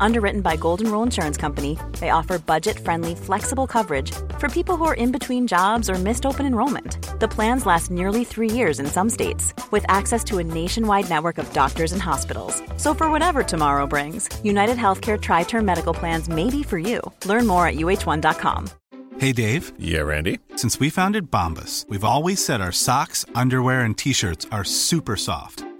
Underwritten by Golden Rule Insurance Company, they offer budget friendly, flexible coverage for people who are in between jobs or missed open enrollment. The plans last nearly three years in some states, with access to a nationwide network of doctors and hospitals. So, for whatever tomorrow brings, United Healthcare Tri Term Medical Plans may be for you. Learn more at uh1.com. Hey, Dave. Yeah, Randy. Since we founded Bombus, we've always said our socks, underwear, and t shirts are super soft.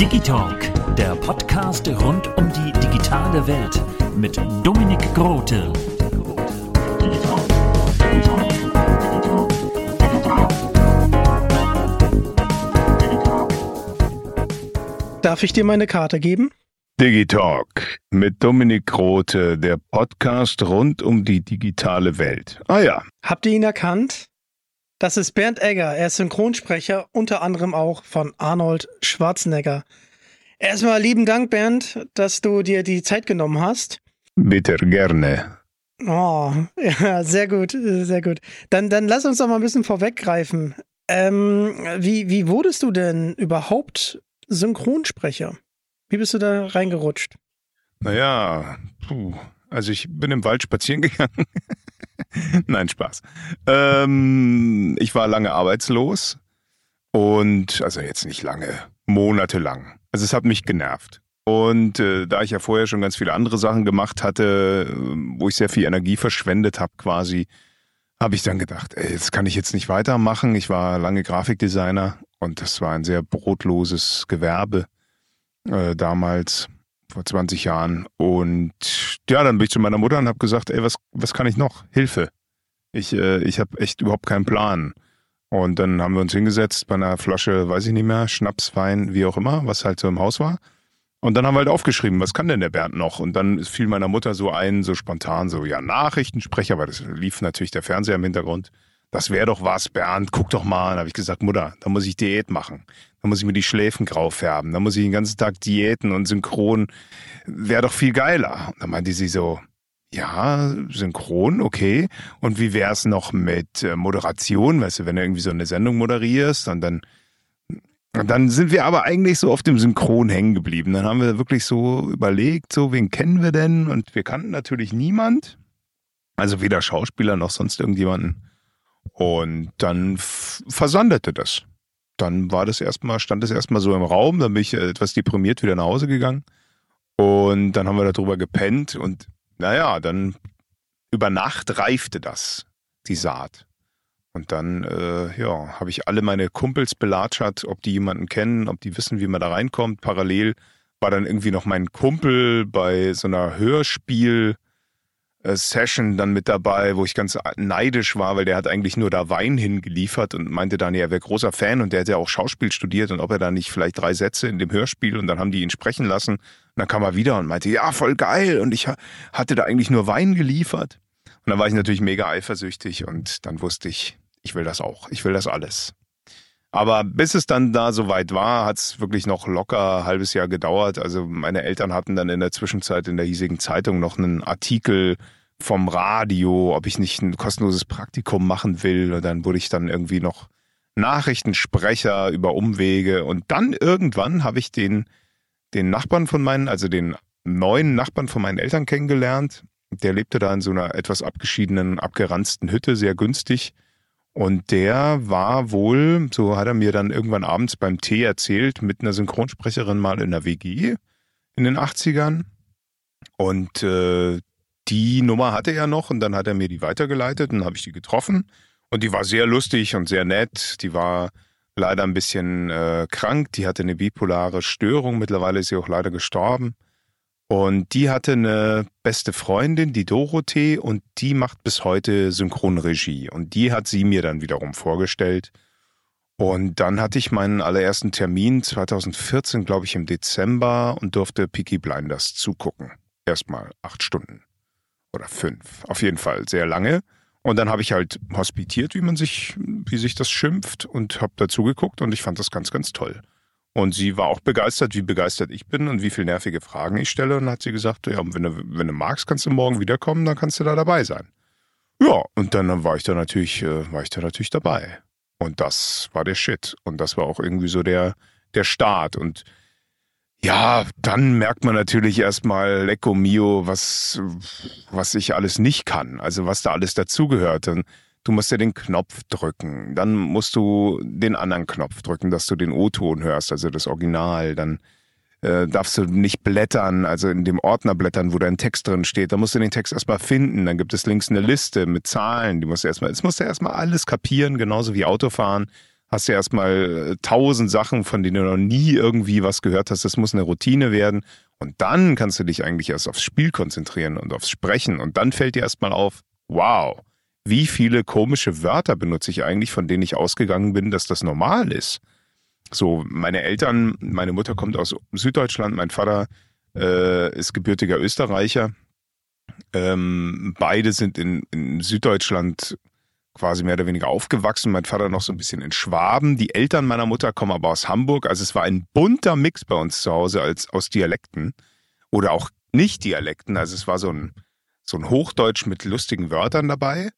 Digitalk, der Podcast rund um die digitale Welt mit Dominik Grote. Darf ich dir meine Karte geben? Digitalk mit Dominik Grote, der Podcast rund um die digitale Welt. Ah ja, Habt ihr ihn erkannt? Das ist Bernd Egger. Er ist Synchronsprecher, unter anderem auch von Arnold Schwarzenegger. Erstmal lieben Dank, Bernd, dass du dir die Zeit genommen hast. bitte gerne. Oh, ja, sehr gut, sehr gut. Dann, dann lass uns doch mal ein bisschen vorweggreifen. Ähm, wie, wie wurdest du denn überhaupt Synchronsprecher? Wie bist du da reingerutscht? Naja, puh, also ich bin im Wald spazieren gegangen. Nein, Spaß. Ähm, ich war lange arbeitslos und, also jetzt nicht lange, monatelang. Also es hat mich genervt. Und äh, da ich ja vorher schon ganz viele andere Sachen gemacht hatte, wo ich sehr viel Energie verschwendet habe quasi, habe ich dann gedacht, ey, das kann ich jetzt nicht weitermachen. Ich war lange Grafikdesigner und das war ein sehr brotloses Gewerbe äh, damals, vor 20 Jahren. Und ja, dann bin ich zu meiner Mutter und habe gesagt, ey, was, was kann ich noch? Hilfe. Ich, äh, ich habe echt überhaupt keinen Plan. Und dann haben wir uns hingesetzt bei einer Flasche, weiß ich nicht mehr, Schnaps, Wein, wie auch immer, was halt so im Haus war. Und dann haben wir halt aufgeschrieben, was kann denn der Bernd noch? Und dann fiel meiner Mutter so ein, so spontan, so, ja, Nachrichtensprecher, weil das lief natürlich der Fernseher im Hintergrund. Das wäre doch was, Bernd, guck doch mal. Dann habe ich gesagt, Mutter, da muss ich Diät machen. Da muss ich mir die Schläfen grau färben. Da muss ich den ganzen Tag Diäten und synchron. Wäre doch viel geiler. Und dann meinte sie so, ja, synchron, okay. Und wie wär's noch mit äh, Moderation? Weißt du, wenn du irgendwie so eine Sendung moderierst und dann und dann sind wir aber eigentlich so auf dem Synchron hängen geblieben. Dann haben wir wirklich so überlegt, so, wen kennen wir denn? Und wir kannten natürlich niemand. Also weder Schauspieler noch sonst irgendjemanden. Und dann versandete das. Dann war das erstmal, stand das erstmal so im Raum, dann bin ich äh, etwas deprimiert wieder nach Hause gegangen. Und dann haben wir darüber gepennt und naja, dann über Nacht reifte das, die Saat. Und dann, äh, ja, habe ich alle meine Kumpels belatschert, ob die jemanden kennen, ob die wissen, wie man da reinkommt. Parallel war dann irgendwie noch mein Kumpel bei so einer Hörspiel- Session dann mit dabei, wo ich ganz neidisch war, weil der hat eigentlich nur da Wein hingeliefert und meinte dann, er wäre großer Fan und der hätte ja auch Schauspiel studiert und ob er da nicht vielleicht drei Sätze in dem Hörspiel und dann haben die ihn sprechen lassen. Und dann kam er wieder und meinte, ja, voll geil und ich ha- hatte da eigentlich nur Wein geliefert. Und dann war ich natürlich mega eifersüchtig und dann wusste ich, ich will das auch, ich will das alles. Aber bis es dann da soweit war, hat es wirklich noch locker ein halbes Jahr gedauert. Also meine Eltern hatten dann in der Zwischenzeit in der hiesigen Zeitung noch einen Artikel vom Radio, ob ich nicht ein kostenloses Praktikum machen will. Und dann wurde ich dann irgendwie noch Nachrichtensprecher über Umwege. Und dann irgendwann habe ich den, den Nachbarn von meinen, also den neuen Nachbarn von meinen Eltern kennengelernt. Der lebte da in so einer etwas abgeschiedenen, abgeranzten Hütte, sehr günstig. Und der war wohl, so hat er mir dann irgendwann abends beim Tee erzählt, mit einer Synchronsprecherin mal in der WG in den 80ern. Und äh, die Nummer hatte er noch und dann hat er mir die weitergeleitet und habe ich die getroffen. Und die war sehr lustig und sehr nett. Die war leider ein bisschen äh, krank. Die hatte eine bipolare Störung. Mittlerweile ist sie auch leider gestorben. Und die hatte eine beste Freundin, die Dorothee, und die macht bis heute Synchronregie. Und die hat sie mir dann wiederum vorgestellt. Und dann hatte ich meinen allerersten Termin 2014, glaube ich, im Dezember und durfte Peaky Blinders zugucken. Erstmal acht Stunden oder fünf. Auf jeden Fall sehr lange. Und dann habe ich halt hospitiert, wie man sich, wie sich das schimpft und habe dazu geguckt und ich fand das ganz, ganz toll. Und sie war auch begeistert, wie begeistert ich bin und wie viele nervige Fragen ich stelle. Und dann hat sie gesagt, ja, wenn du, wenn du magst, kannst du morgen wiederkommen, dann kannst du da dabei sein. Ja, und dann war ich da natürlich, äh, war ich da natürlich dabei. Und das war der Shit. Und das war auch irgendwie so der, der Start. Und ja, dann merkt man natürlich erstmal Lecco Mio, was, was ich alles nicht kann. Also was da alles dazugehört. Du musst ja den Knopf drücken. Dann musst du den anderen Knopf drücken, dass du den O-Ton hörst, also das Original. Dann äh, darfst du nicht blättern, also in dem Ordner blättern, wo dein Text drin steht. Da musst du den Text erstmal finden. Dann gibt es links eine Liste mit Zahlen. Die musst du erstmal, es musst du erstmal alles kapieren, genauso wie Autofahren hast du erstmal äh, tausend Sachen, von denen du noch nie irgendwie was gehört hast. Das muss eine Routine werden. Und dann kannst du dich eigentlich erst aufs Spiel konzentrieren und aufs Sprechen. Und dann fällt dir erstmal auf, wow, wie viele komische Wörter benutze ich eigentlich, von denen ich ausgegangen bin, dass das normal ist. So, meine Eltern, meine Mutter kommt aus Süddeutschland, mein Vater äh, ist gebürtiger Österreicher. Ähm, beide sind in, in Süddeutschland quasi mehr oder weniger aufgewachsen. Mein Vater noch so ein bisschen in Schwaben. Die Eltern meiner Mutter kommen aber aus Hamburg. Also es war ein bunter Mix bei uns zu Hause als aus Dialekten oder auch nicht Dialekten. Also es war so ein, so ein Hochdeutsch mit lustigen Wörtern dabei,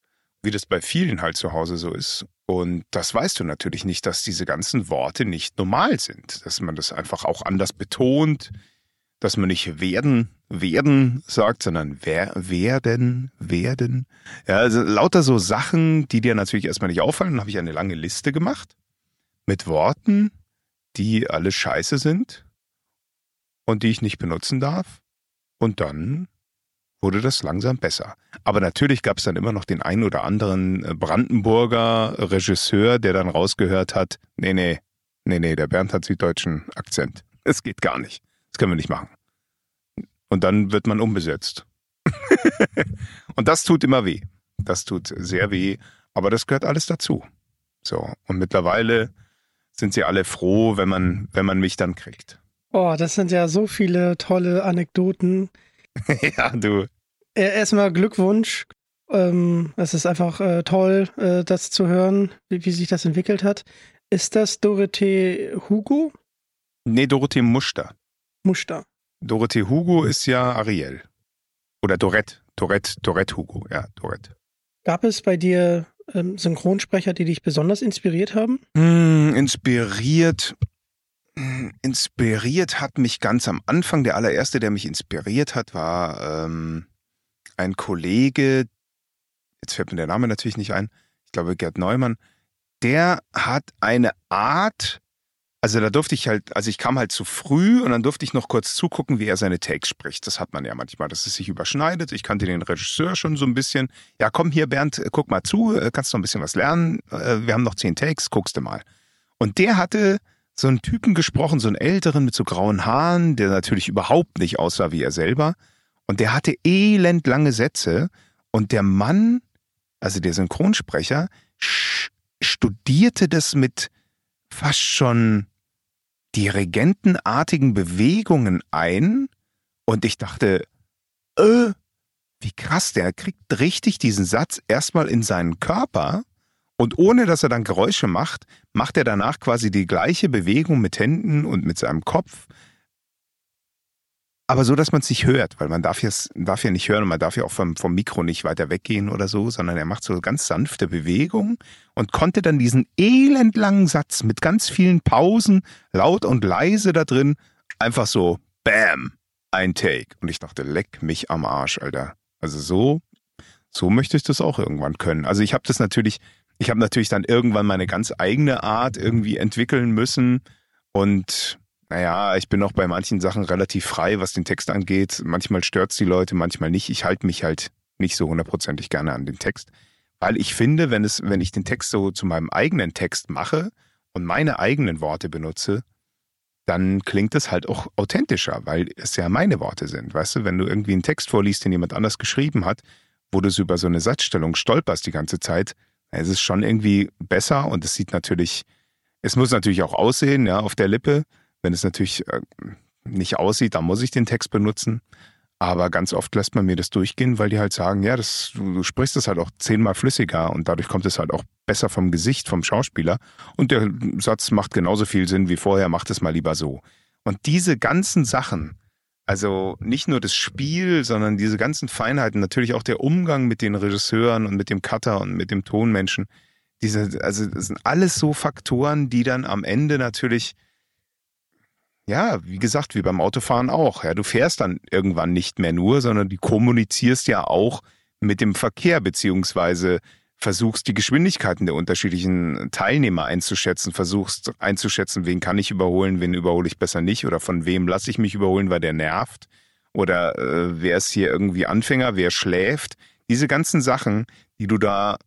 wie das bei vielen halt zu Hause so ist. Und das weißt du natürlich nicht, dass diese ganzen Worte nicht normal sind, dass man das einfach auch anders betont, dass man nicht werden, werden sagt, sondern wer, werden, werden. Ja, also lauter so Sachen, die dir natürlich erstmal nicht auffallen. Dann habe ich eine lange Liste gemacht mit Worten, die alle scheiße sind und die ich nicht benutzen darf. Und dann wurde das langsam besser. Aber natürlich gab es dann immer noch den einen oder anderen äh, Brandenburger Regisseur, der dann rausgehört hat, nee, nee, nee, nee, der Bernd hat süddeutschen Akzent. Es geht gar nicht. Das können wir nicht machen. Und dann wird man umbesetzt. und das tut immer weh. Das tut sehr weh, aber das gehört alles dazu. So. Und mittlerweile sind sie alle froh, wenn man, wenn man mich dann kriegt. Oh, das sind ja so viele tolle Anekdoten. ja, du. Erstmal Glückwunsch. Ähm, es ist einfach äh, toll, äh, das zu hören, wie, wie, sich das entwickelt hat. Ist das Dorothee Hugo? Nee, Dorothee Muster. Muster. Dorothee Hugo ist ja Ariel. Oder Dorette. Dorette, Dorette Hugo, ja, Dorette. Gab es bei dir ähm, Synchronsprecher, die dich besonders inspiriert haben? Mm, inspiriert. Inspiriert hat mich ganz am Anfang, der allererste, der mich inspiriert hat, war ähm, ein Kollege, jetzt fällt mir der Name natürlich nicht ein, ich glaube Gerd Neumann, der hat eine Art, also da durfte ich halt, also ich kam halt zu früh und dann durfte ich noch kurz zugucken, wie er seine Takes spricht. Das hat man ja manchmal, dass es sich überschneidet. Ich kannte den Regisseur schon so ein bisschen. Ja, komm hier, Bernd, äh, guck mal zu, äh, kannst noch ein bisschen was lernen. Äh, wir haben noch zehn Takes, guckst du mal. Und der hatte so einen Typen gesprochen, so einen älteren mit so grauen Haaren, der natürlich überhaupt nicht aussah wie er selber. Und der hatte elend lange Sätze. Und der Mann, also der Synchronsprecher, studierte das mit fast schon dirigentenartigen Bewegungen ein und ich dachte, äh, wie krass, der kriegt richtig diesen Satz erstmal in seinen Körper und ohne dass er dann Geräusche macht, macht er danach quasi die gleiche Bewegung mit Händen und mit seinem Kopf, aber so, dass man es nicht hört, weil man darf ja, darf ja nicht hören und man darf ja auch vom, vom Mikro nicht weiter weggehen oder so, sondern er macht so ganz sanfte Bewegungen und konnte dann diesen elendlangen Satz mit ganz vielen Pausen, laut und leise da drin, einfach so, bam, ein Take. Und ich dachte, leck mich am Arsch, Alter. Also so, so möchte ich das auch irgendwann können. Also ich habe das natürlich, ich habe natürlich dann irgendwann meine ganz eigene Art irgendwie entwickeln müssen und naja, ich bin auch bei manchen Sachen relativ frei, was den Text angeht. Manchmal stört's die Leute, manchmal nicht. Ich halte mich halt nicht so hundertprozentig gerne an den Text. Weil ich finde, wenn es, wenn ich den Text so zu meinem eigenen Text mache und meine eigenen Worte benutze, dann klingt es halt auch authentischer, weil es ja meine Worte sind. Weißt du, wenn du irgendwie einen Text vorliest, den jemand anders geschrieben hat, wo du so über so eine Satzstellung stolperst die ganze Zeit, es ist schon irgendwie besser und es sieht natürlich, es muss natürlich auch aussehen, ja, auf der Lippe. Wenn es natürlich äh, nicht aussieht, dann muss ich den Text benutzen. Aber ganz oft lässt man mir das durchgehen, weil die halt sagen, ja, das, du, du sprichst es halt auch zehnmal flüssiger und dadurch kommt es halt auch besser vom Gesicht vom Schauspieler. Und der Satz macht genauso viel Sinn wie vorher, macht es mal lieber so. Und diese ganzen Sachen, also nicht nur das Spiel, sondern diese ganzen Feinheiten, natürlich auch der Umgang mit den Regisseuren und mit dem Cutter und mit dem Tonmenschen, diese, also das sind alles so Faktoren, die dann am Ende natürlich ja, wie gesagt, wie beim Autofahren auch. Ja, du fährst dann irgendwann nicht mehr nur, sondern du kommunizierst ja auch mit dem Verkehr, beziehungsweise versuchst die Geschwindigkeiten der unterschiedlichen Teilnehmer einzuschätzen, versuchst einzuschätzen, wen kann ich überholen, wen überhole ich besser nicht oder von wem lasse ich mich überholen, weil der nervt oder äh, wer ist hier irgendwie Anfänger, wer schläft. Diese ganzen Sachen, die du da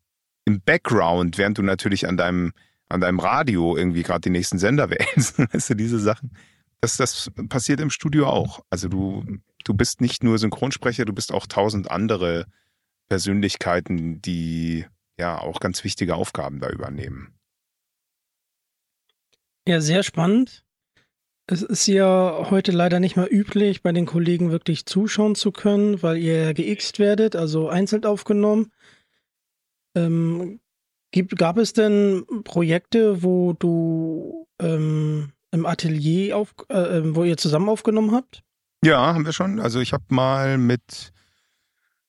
im Background, während du natürlich an deinem an deinem Radio irgendwie gerade die nächsten Sender wählst, weißt du, diese Sachen, das, das passiert im Studio auch. Also du, du bist nicht nur Synchronsprecher, du bist auch tausend andere Persönlichkeiten, die ja auch ganz wichtige Aufgaben da übernehmen. Ja, sehr spannend. Es ist ja heute leider nicht mehr üblich, bei den Kollegen wirklich zuschauen zu können, weil ihr geixt werdet, also einzeln aufgenommen. Ähm, gibt, gab es denn Projekte, wo du ähm, im Atelier, auf, äh, ähm, wo ihr zusammen aufgenommen habt? Ja, haben wir schon. Also ich habe mal mit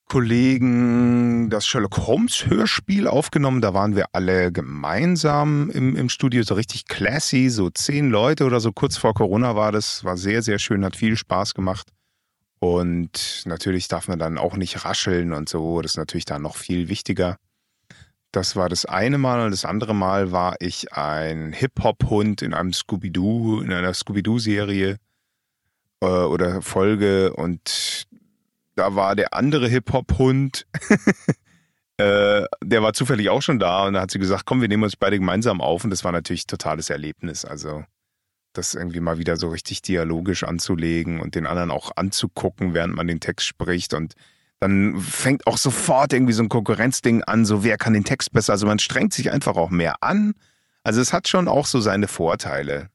Kollegen das Sherlock Holmes Hörspiel aufgenommen. Da waren wir alle gemeinsam im, im Studio, so richtig classy, so zehn Leute oder so. Kurz vor Corona war das, war sehr, sehr schön, hat viel Spaß gemacht. Und natürlich darf man dann auch nicht rascheln und so. Das ist natürlich dann noch viel wichtiger. Das war das eine Mal und das andere Mal war ich ein Hip-Hop-Hund in einem Scooby-Doo, in einer Scooby-Doo-Serie äh, oder Folge und da war der andere Hip-Hop-Hund, äh, der war zufällig auch schon da und da hat sie gesagt, komm, wir nehmen uns beide gemeinsam auf und das war natürlich ein totales Erlebnis. Also das irgendwie mal wieder so richtig dialogisch anzulegen und den anderen auch anzugucken, während man den Text spricht und dann fängt auch sofort irgendwie so ein Konkurrenzding an, so wer kann den Text besser. Also man strengt sich einfach auch mehr an. Also es hat schon auch so seine Vorteile,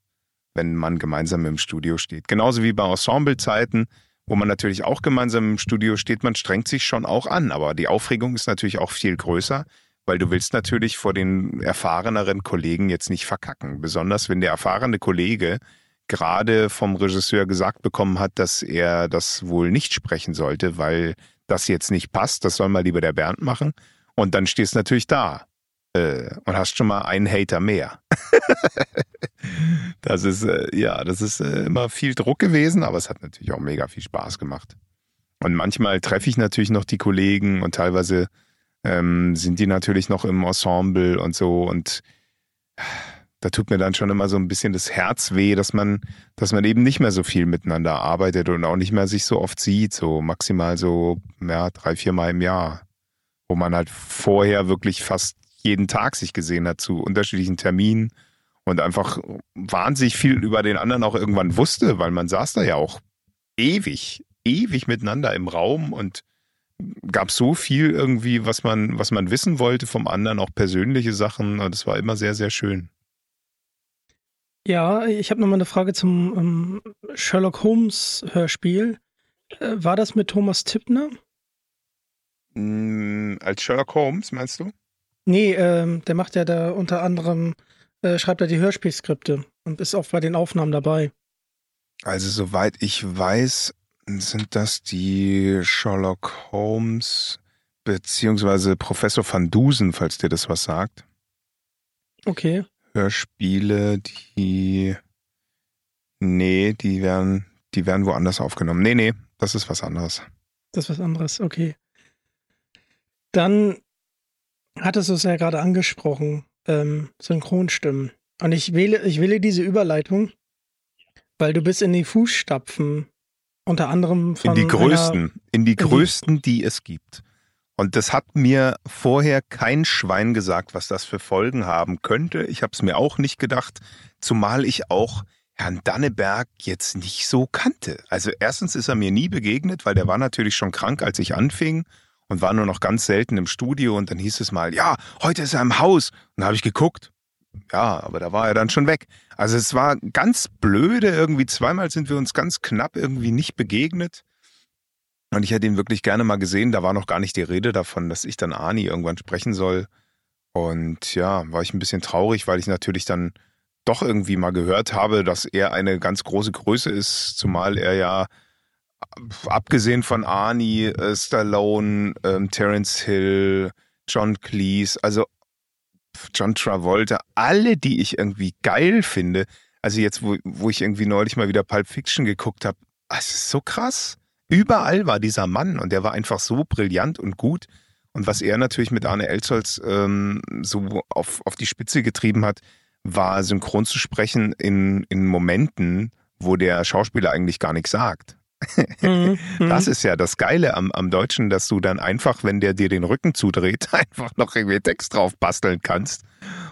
wenn man gemeinsam im Studio steht. Genauso wie bei Ensemblezeiten, wo man natürlich auch gemeinsam im Studio steht, man strengt sich schon auch an. Aber die Aufregung ist natürlich auch viel größer, weil du willst natürlich vor den erfahreneren Kollegen jetzt nicht verkacken. Besonders wenn der erfahrene Kollege gerade vom Regisseur gesagt bekommen hat, dass er das wohl nicht sprechen sollte, weil das jetzt nicht passt, das soll mal lieber der Bernd machen. Und dann stehst du natürlich da äh, und hast schon mal einen Hater mehr. das ist, äh, ja, das ist äh, immer viel Druck gewesen, aber es hat natürlich auch mega viel Spaß gemacht. Und manchmal treffe ich natürlich noch die Kollegen und teilweise ähm, sind die natürlich noch im Ensemble und so und da tut mir dann schon immer so ein bisschen das Herz weh, dass man, dass man eben nicht mehr so viel miteinander arbeitet und auch nicht mehr sich so oft sieht, so maximal so, ja, drei, vier Mal im Jahr. Wo man halt vorher wirklich fast jeden Tag sich gesehen hat zu unterschiedlichen Terminen und einfach wahnsinnig viel über den anderen auch irgendwann wusste, weil man saß da ja auch ewig, ewig miteinander im Raum und gab so viel irgendwie, was man, was man wissen wollte vom anderen, auch persönliche Sachen und es war immer sehr, sehr schön. Ja, ich habe nochmal eine Frage zum ähm, Sherlock Holmes Hörspiel. Äh, war das mit Thomas Tippner? Mm, als Sherlock Holmes, meinst du? Nee, ähm, der macht ja da unter anderem, äh, schreibt er die Hörspielskripte und ist auch bei den Aufnahmen dabei. Also, soweit ich weiß, sind das die Sherlock Holmes beziehungsweise Professor van Dusen, falls dir das was sagt. Okay. Hörspiele, die. Nee, die werden, die werden woanders aufgenommen. Nee, nee, das ist was anderes. Das ist was anderes, okay. Dann hattest du es ja gerade angesprochen, ähm, Synchronstimmen. Und ich wähle, ich wähle diese Überleitung, weil du bist in die Fußstapfen unter anderem von. In die größten, in die größten, die es gibt. Und das hat mir vorher kein Schwein gesagt, was das für Folgen haben könnte. Ich habe es mir auch nicht gedacht, zumal ich auch Herrn Danneberg jetzt nicht so kannte. Also erstens ist er mir nie begegnet, weil der war natürlich schon krank, als ich anfing und war nur noch ganz selten im Studio und dann hieß es mal, ja, heute ist er im Haus. Und da habe ich geguckt. Ja, aber da war er dann schon weg. Also es war ganz blöde irgendwie. Zweimal sind wir uns ganz knapp irgendwie nicht begegnet. Und ich hätte ihn wirklich gerne mal gesehen. Da war noch gar nicht die Rede davon, dass ich dann Ani irgendwann sprechen soll. Und ja, war ich ein bisschen traurig, weil ich natürlich dann doch irgendwie mal gehört habe, dass er eine ganz große Größe ist, zumal er ja abgesehen von Arnie, äh, Stallone, ähm, Terence Hill, John Cleese, also John Travolta, alle, die ich irgendwie geil finde. Also jetzt, wo, wo ich irgendwie neulich mal wieder Pulp Fiction geguckt habe, es ist so krass. Überall war dieser Mann und der war einfach so brillant und gut. Und was er natürlich mit Arne Elsholz ähm, so auf, auf die Spitze getrieben hat, war synchron zu sprechen in, in Momenten, wo der Schauspieler eigentlich gar nichts sagt. Mhm, das mhm. ist ja das Geile am, am Deutschen, dass du dann einfach, wenn der dir den Rücken zudreht, einfach noch irgendwie Text drauf basteln kannst.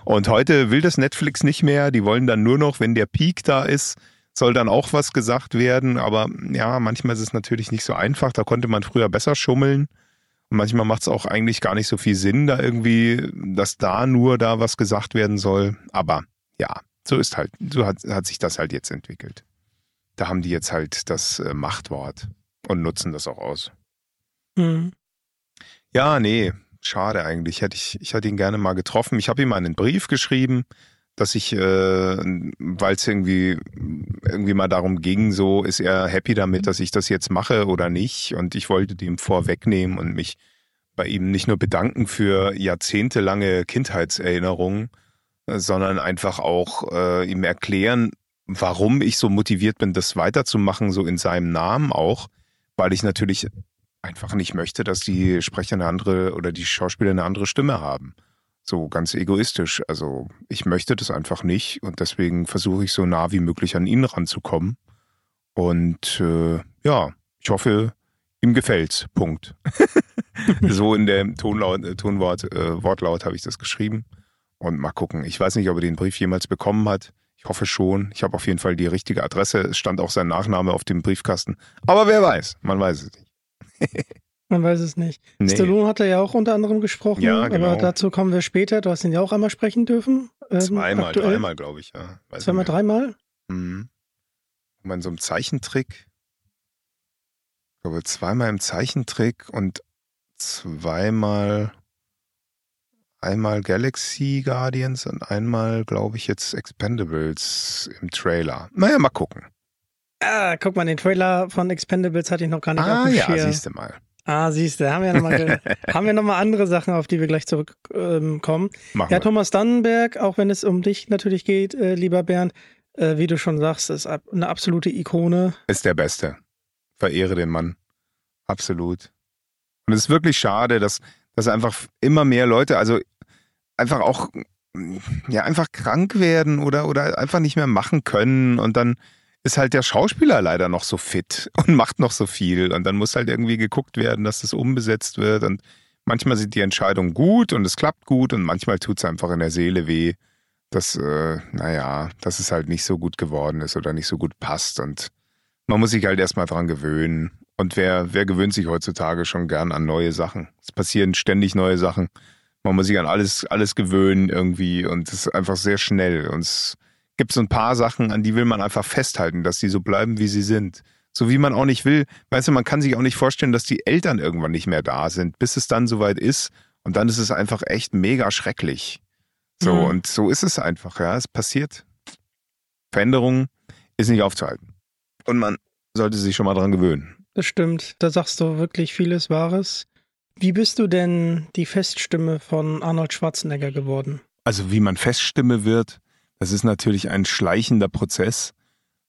Und heute will das Netflix nicht mehr. Die wollen dann nur noch, wenn der Peak da ist, soll dann auch was gesagt werden. Aber ja, manchmal ist es natürlich nicht so einfach. Da konnte man früher besser schummeln. Und manchmal macht es auch eigentlich gar nicht so viel Sinn, da irgendwie, dass da nur da was gesagt werden soll. Aber ja, so ist halt, so hat, hat sich das halt jetzt entwickelt. Da haben die jetzt halt das äh, Machtwort und nutzen das auch aus. Mhm. Ja, nee, schade eigentlich. Hätte ich, ich hätte ihn gerne mal getroffen. Ich habe ihm einen Brief geschrieben, dass ich, äh, weil es irgendwie, irgendwie mal darum ging, so ist er happy damit, dass ich das jetzt mache oder nicht. Und ich wollte dem vorwegnehmen und mich bei ihm nicht nur bedanken für jahrzehntelange Kindheitserinnerungen, sondern einfach auch äh, ihm erklären, warum ich so motiviert bin, das weiterzumachen, so in seinem Namen auch, weil ich natürlich einfach nicht möchte, dass die Sprecher eine andere oder die Schauspieler eine andere Stimme haben. So ganz egoistisch. Also ich möchte das einfach nicht und deswegen versuche ich so nah wie möglich an ihn ranzukommen. Und äh, ja, ich hoffe, ihm gefällt's. Punkt. so in dem Tonlaut, äh, Tonwort, äh, Wortlaut habe ich das geschrieben. Und mal gucken. Ich weiß nicht, ob er den Brief jemals bekommen hat. Ich hoffe schon. Ich habe auf jeden Fall die richtige Adresse. Es stand auch sein Nachname auf dem Briefkasten. Aber wer weiß? Man weiß es nicht. Man weiß es nicht. Nee. Stallone hat er ja auch unter anderem gesprochen, ja, genau. aber dazu kommen wir später. Du hast ihn ja auch einmal sprechen dürfen. Ähm, Zweimal, aktuell. dreimal, glaube ich, ja. Weiß Zweimal, dreimal? Mhm. in so einem Zeichentrick. Ich glaube, zweimal im Zeichentrick und zweimal einmal Galaxy Guardians und einmal, glaube ich, jetzt Expendables im Trailer. Naja, mal gucken. Ah, guck mal, den Trailer von Expendables hatte ich noch gar nicht ah, auf dem ja, Schirm. siehst du mal. Ah, siehst du, haben wir nochmal haben wir noch mal andere Sachen, auf die wir gleich zurückkommen. Ähm, ja, wir. Thomas Dannenberg, auch wenn es um dich natürlich geht, äh, lieber Bernd, äh, wie du schon sagst, ist eine absolute Ikone. Ist der Beste. Verehre den Mann. Absolut. Und es ist wirklich schade, dass, dass einfach immer mehr Leute, also einfach auch, ja, einfach krank werden oder, oder einfach nicht mehr machen können und dann ist halt der Schauspieler leider noch so fit und macht noch so viel und dann muss halt irgendwie geguckt werden, dass das umbesetzt wird und manchmal sind die Entscheidungen gut und es klappt gut und manchmal tut es einfach in der Seele weh, dass, äh, naja, dass es halt nicht so gut geworden ist oder nicht so gut passt und man muss sich halt erstmal dran gewöhnen. Und wer, wer gewöhnt sich heutzutage schon gern an neue Sachen? Es passieren ständig neue Sachen man muss sich an alles, alles gewöhnen irgendwie und es ist einfach sehr schnell. Und es gibt so ein paar Sachen, an die will man einfach festhalten, dass die so bleiben, wie sie sind. So wie man auch nicht will, weißt du, man kann sich auch nicht vorstellen, dass die Eltern irgendwann nicht mehr da sind, bis es dann soweit ist. Und dann ist es einfach echt mega schrecklich. So, mhm. und so ist es einfach, ja. Es passiert. Veränderung ist nicht aufzuhalten. Und man sollte sich schon mal dran gewöhnen. Das stimmt. Da sagst du wirklich vieles Wahres. Wie bist du denn die Feststimme von Arnold Schwarzenegger geworden? Also wie man Feststimme wird, das ist natürlich ein schleichender Prozess.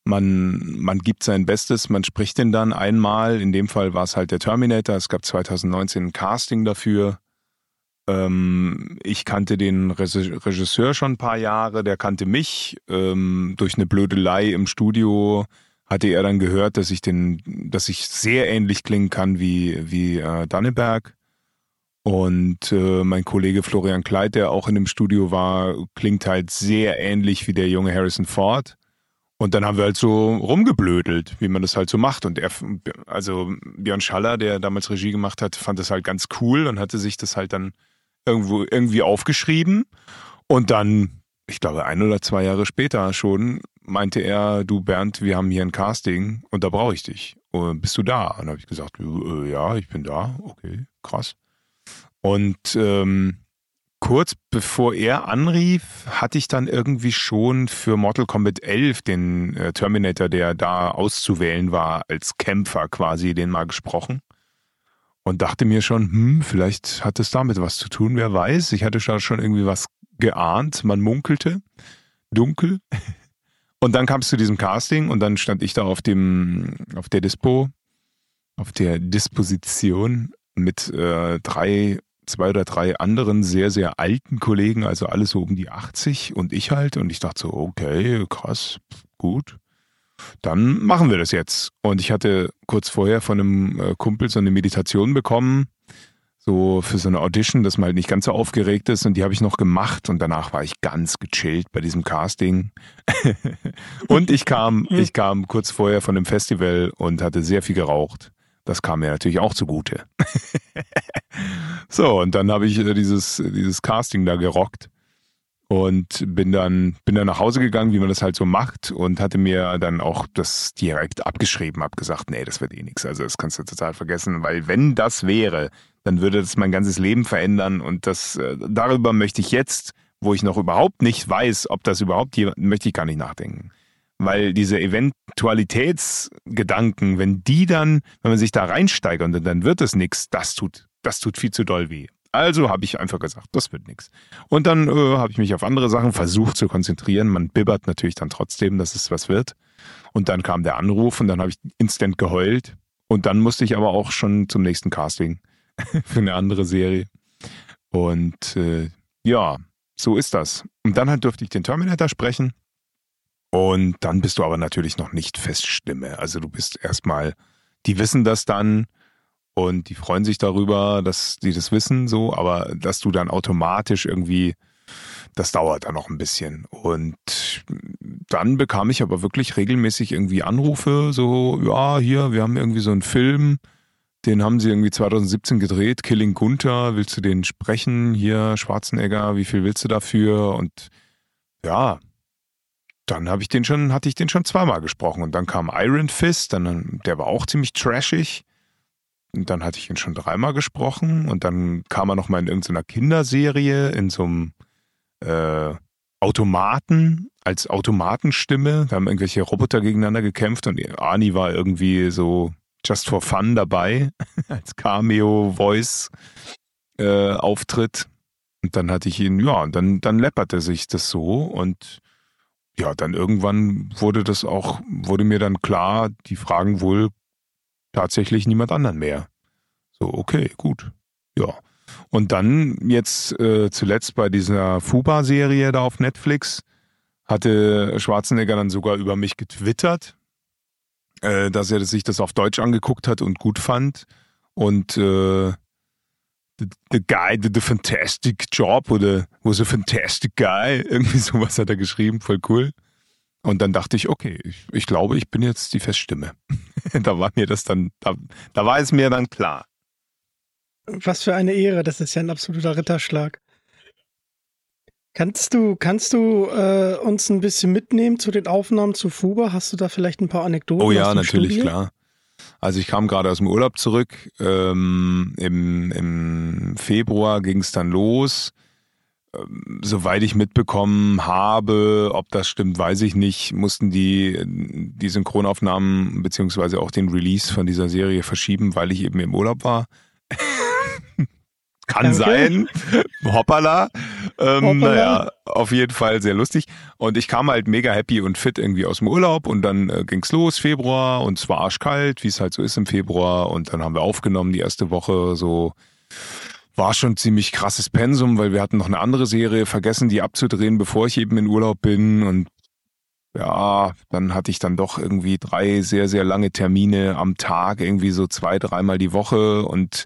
Man, man gibt sein Bestes, man spricht den dann einmal. In dem Fall war es halt der Terminator. Es gab 2019 ein Casting dafür. Ähm, ich kannte den Regisseur schon ein paar Jahre, der kannte mich. Ähm, durch eine Blödelei im Studio hatte er dann gehört, dass ich den, dass ich sehr ähnlich klingen kann wie, wie äh, Danneberg. Und äh, mein Kollege Florian Kleid, der auch in dem Studio war, klingt halt sehr ähnlich wie der junge Harrison Ford. Und dann haben wir halt so rumgeblödelt, wie man das halt so macht. Und er, also Björn Schaller, der damals Regie gemacht hat, fand das halt ganz cool und hatte sich das halt dann irgendwo irgendwie aufgeschrieben. Und dann, ich glaube, ein oder zwei Jahre später schon, meinte er, du Bernd, wir haben hier ein Casting und da brauche ich dich. Und bist du da? Und dann habe ich gesagt, äh, ja, ich bin da. Okay, krass. Und ähm, kurz bevor er anrief, hatte ich dann irgendwie schon für Mortal Kombat 11 den äh, Terminator, der da auszuwählen war, als Kämpfer quasi, den mal gesprochen. Und dachte mir schon, hm, vielleicht hat es damit was zu tun, wer weiß. Ich hatte schon irgendwie was geahnt, man munkelte, dunkel. Und dann kam es zu diesem Casting und dann stand ich da auf dem, auf der Dispo, auf der Disposition mit äh, drei zwei oder drei anderen sehr, sehr alten Kollegen, also alles so um die 80 und ich halt. Und ich dachte so, okay, krass, gut. Dann machen wir das jetzt. Und ich hatte kurz vorher von einem äh, Kumpel so eine Meditation bekommen, so für so eine Audition, dass man halt nicht ganz so aufgeregt ist. Und die habe ich noch gemacht und danach war ich ganz gechillt bei diesem Casting. und ich kam, ich kam kurz vorher von einem Festival und hatte sehr viel geraucht. Das kam mir natürlich auch zugute. so, und dann habe ich äh, dieses, dieses Casting da gerockt und bin dann, bin dann nach Hause gegangen, wie man das halt so macht und hatte mir dann auch das direkt abgeschrieben, hab gesagt, nee, das wird eh nichts. Also das kannst du total vergessen, weil wenn das wäre, dann würde das mein ganzes Leben verändern und das, äh, darüber möchte ich jetzt, wo ich noch überhaupt nicht weiß, ob das überhaupt hier, möchte ich gar nicht nachdenken. Weil diese Eventualitätsgedanken, wenn die dann, wenn man sich da reinsteigert und dann wird es nichts, das tut, das tut viel zu doll weh. Also habe ich einfach gesagt, das wird nichts. Und dann äh, habe ich mich auf andere Sachen versucht zu konzentrieren. Man bibbert natürlich dann trotzdem, dass es was wird. Und dann kam der Anruf und dann habe ich instant geheult. Und dann musste ich aber auch schon zum nächsten Casting für eine andere Serie. Und äh, ja, so ist das. Und dann halt durfte ich den Terminator sprechen. Und dann bist du aber natürlich noch nicht Feststimme. Also du bist erstmal, die wissen das dann und die freuen sich darüber, dass die das wissen, so, aber dass du dann automatisch irgendwie, das dauert dann noch ein bisschen. Und dann bekam ich aber wirklich regelmäßig irgendwie Anrufe, so, ja, hier, wir haben irgendwie so einen Film, den haben sie irgendwie 2017 gedreht, Killing Gunther, willst du den sprechen? Hier, Schwarzenegger, wie viel willst du dafür? Und ja, dann habe ich den schon, hatte ich den schon zweimal gesprochen. Und dann kam Iron Fist, dann, der war auch ziemlich trashig. Und dann hatte ich ihn schon dreimal gesprochen. Und dann kam er nochmal in irgendeiner Kinderserie, in so einem äh, Automaten, als Automatenstimme. Da haben irgendwelche Roboter gegeneinander gekämpft und Ani war irgendwie so just for fun dabei, als Cameo-Voice-Auftritt. Äh, und dann hatte ich ihn, ja, und dann, dann läpperte sich das so und ja, dann irgendwann wurde das auch, wurde mir dann klar, die fragen wohl tatsächlich niemand anderen mehr. So, okay, gut. Ja. Und dann jetzt äh, zuletzt bei dieser Fuba-Serie da auf Netflix hatte Schwarzenegger dann sogar über mich getwittert, äh, dass er sich das auf Deutsch angeguckt hat und gut fand. Und äh, the, the guy did a fantastic job oder was a fantastic guy. Irgendwie sowas hat er geschrieben, voll cool. Und dann dachte ich, okay, ich, ich glaube, ich bin jetzt die Feststimme. da war mir das dann, da, da war es mir dann klar. Was für eine Ehre, das ist ja ein absoluter Ritterschlag. Kannst du, kannst du äh, uns ein bisschen mitnehmen zu den Aufnahmen zu Fuba? Hast du da vielleicht ein paar Anekdoten? Oh ja, natürlich, Studio? klar. Also ich kam gerade aus dem Urlaub zurück. Ähm, im, Im Februar ging es dann los. Soweit ich mitbekommen habe, ob das stimmt, weiß ich nicht, mussten die die Synchronaufnahmen beziehungsweise auch den Release von dieser Serie verschieben, weil ich eben im Urlaub war. Kann okay. sein. Hoppala. Ähm, Hoppala. Naja, auf jeden Fall sehr lustig. Und ich kam halt mega happy und fit irgendwie aus dem Urlaub und dann äh, ging's los, Februar, und es war arschkalt, wie es halt so ist im Februar. Und dann haben wir aufgenommen die erste Woche so. War schon ziemlich krasses Pensum, weil wir hatten noch eine andere Serie vergessen, die abzudrehen, bevor ich eben in Urlaub bin. Und ja, dann hatte ich dann doch irgendwie drei sehr, sehr lange Termine am Tag, irgendwie so zwei, dreimal die Woche und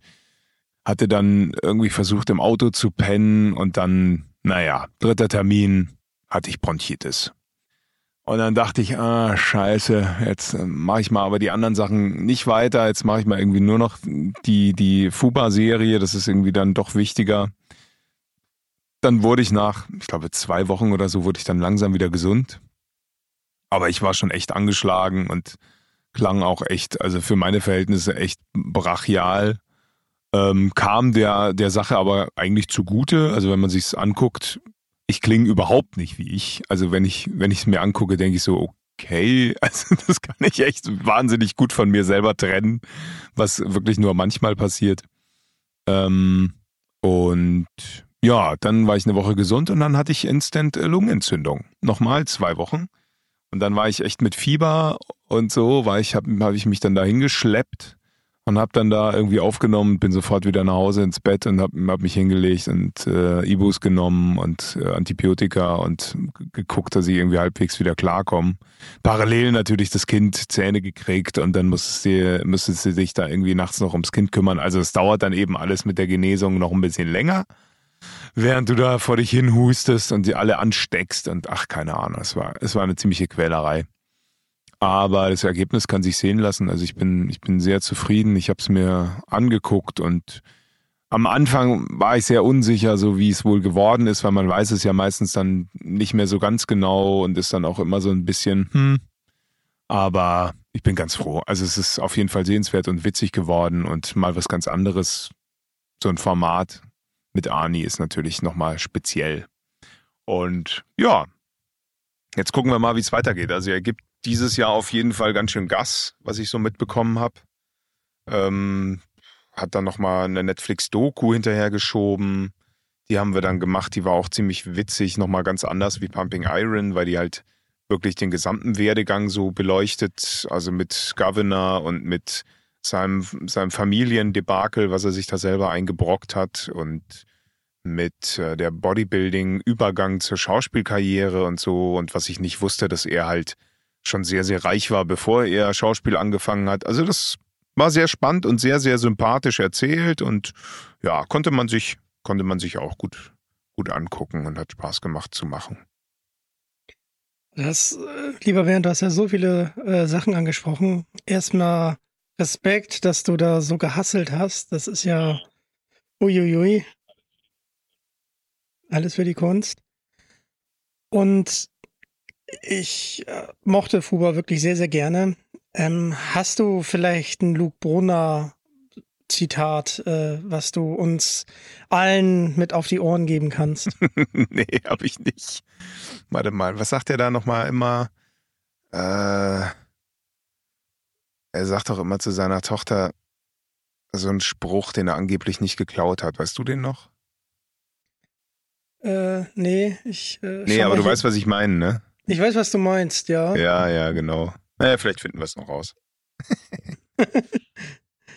hatte dann irgendwie versucht, im Auto zu pennen und dann, naja, dritter Termin hatte ich Bronchitis. Und dann dachte ich, ah, scheiße, jetzt mache ich mal aber die anderen Sachen nicht weiter. Jetzt mache ich mal irgendwie nur noch die, die Fuba-Serie. Das ist irgendwie dann doch wichtiger. Dann wurde ich nach, ich glaube, zwei Wochen oder so, wurde ich dann langsam wieder gesund. Aber ich war schon echt angeschlagen und klang auch echt, also für meine Verhältnisse echt brachial. Ähm, kam der, der Sache aber eigentlich zugute. Also wenn man sich's anguckt, ich klinge überhaupt nicht wie ich. Also wenn ich, wenn ich es mir angucke, denke ich so, okay, also das kann ich echt wahnsinnig gut von mir selber trennen, was wirklich nur manchmal passiert. Ähm, und ja, dann war ich eine Woche gesund und dann hatte ich Instant Lungenentzündung. Nochmal zwei Wochen. Und dann war ich echt mit Fieber und so, war ich, habe hab ich mich dann dahin geschleppt und habe dann da irgendwie aufgenommen, bin sofort wieder nach Hause ins Bett und habe hab mich hingelegt und äh, Ibus genommen und äh, Antibiotika und geguckt, dass ich irgendwie halbwegs wieder klarkomme. Parallel natürlich das Kind Zähne gekriegt und dann musste sie, musste sie sich da irgendwie nachts noch ums Kind kümmern. Also es dauert dann eben alles mit der Genesung noch ein bisschen länger während du da vor dich hin hustest und sie alle ansteckst und ach, keine Ahnung, es war, es war eine ziemliche Quälerei. Aber das Ergebnis kann sich sehen lassen. Also ich bin, ich bin sehr zufrieden. Ich habe es mir angeguckt und am Anfang war ich sehr unsicher, so wie es wohl geworden ist, weil man weiß es ja meistens dann nicht mehr so ganz genau und ist dann auch immer so ein bisschen, hm. Aber ich bin ganz froh. Also es ist auf jeden Fall sehenswert und witzig geworden und mal was ganz anderes. So ein Format mit Arnie ist natürlich nochmal speziell. Und ja, jetzt gucken wir mal, wie es weitergeht. Also er gibt dieses Jahr auf jeden Fall ganz schön Gas, was ich so mitbekommen habe. Ähm, hat dann nochmal eine Netflix-Doku hinterhergeschoben. Die haben wir dann gemacht, die war auch ziemlich witzig, nochmal ganz anders wie Pumping Iron, weil die halt wirklich den gesamten Werdegang so beleuchtet, also mit Governor und mit seinem, seinem Familiendebakel, was er sich da selber eingebrockt hat und mit äh, der Bodybuilding-Übergang zur Schauspielkarriere und so und was ich nicht wusste, dass er halt schon sehr, sehr reich war, bevor er Schauspiel angefangen hat. Also das war sehr spannend und sehr, sehr sympathisch erzählt und ja, konnte man sich, konnte man sich auch gut, gut angucken und hat Spaß gemacht zu machen. Das, äh, lieber Bernd, du hast ja so viele äh, Sachen angesprochen. Erstmal Respekt, dass du da so gehasselt hast. Das ist ja uiuiui. Alles für die Kunst. Und ich äh, mochte Fuba wirklich sehr, sehr gerne. Ähm, hast du vielleicht ein Luke Brunner Zitat, äh, was du uns allen mit auf die Ohren geben kannst? nee, hab ich nicht. Warte mal, was sagt er da nochmal immer? Äh, er sagt doch immer zu seiner Tochter so einen Spruch, den er angeblich nicht geklaut hat. Weißt du den noch? Äh, nee, ich. Äh, nee, aber du hin. weißt, was ich meine, ne? Ich weiß, was du meinst, ja. Ja, ja, genau. Naja, vielleicht finden wir es noch raus.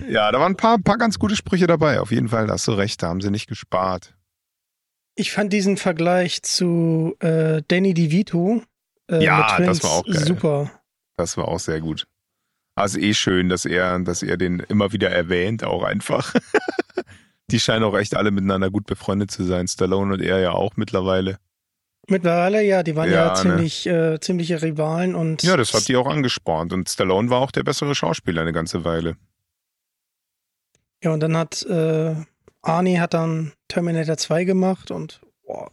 ja, da waren ein paar, paar ganz gute Sprüche dabei. Auf jeden Fall, da hast du recht, da haben sie nicht gespart. Ich fand diesen Vergleich zu äh, Danny DeVito äh, ja, das war auch geil. super. Das war auch sehr gut. Also eh schön, dass er, dass er den immer wieder erwähnt, auch einfach. Die scheinen auch echt alle miteinander gut befreundet zu sein. Stallone und er ja auch mittlerweile. Mittlerweile, ja, die waren ja, ja ne? ziemlich, ne? äh, ziemliche Rivalen und. Ja, das hat die auch angespornt. Und Stallone war auch der bessere Schauspieler eine ganze Weile. Ja, und dann hat äh, Arnie hat dann Terminator 2 gemacht und boah.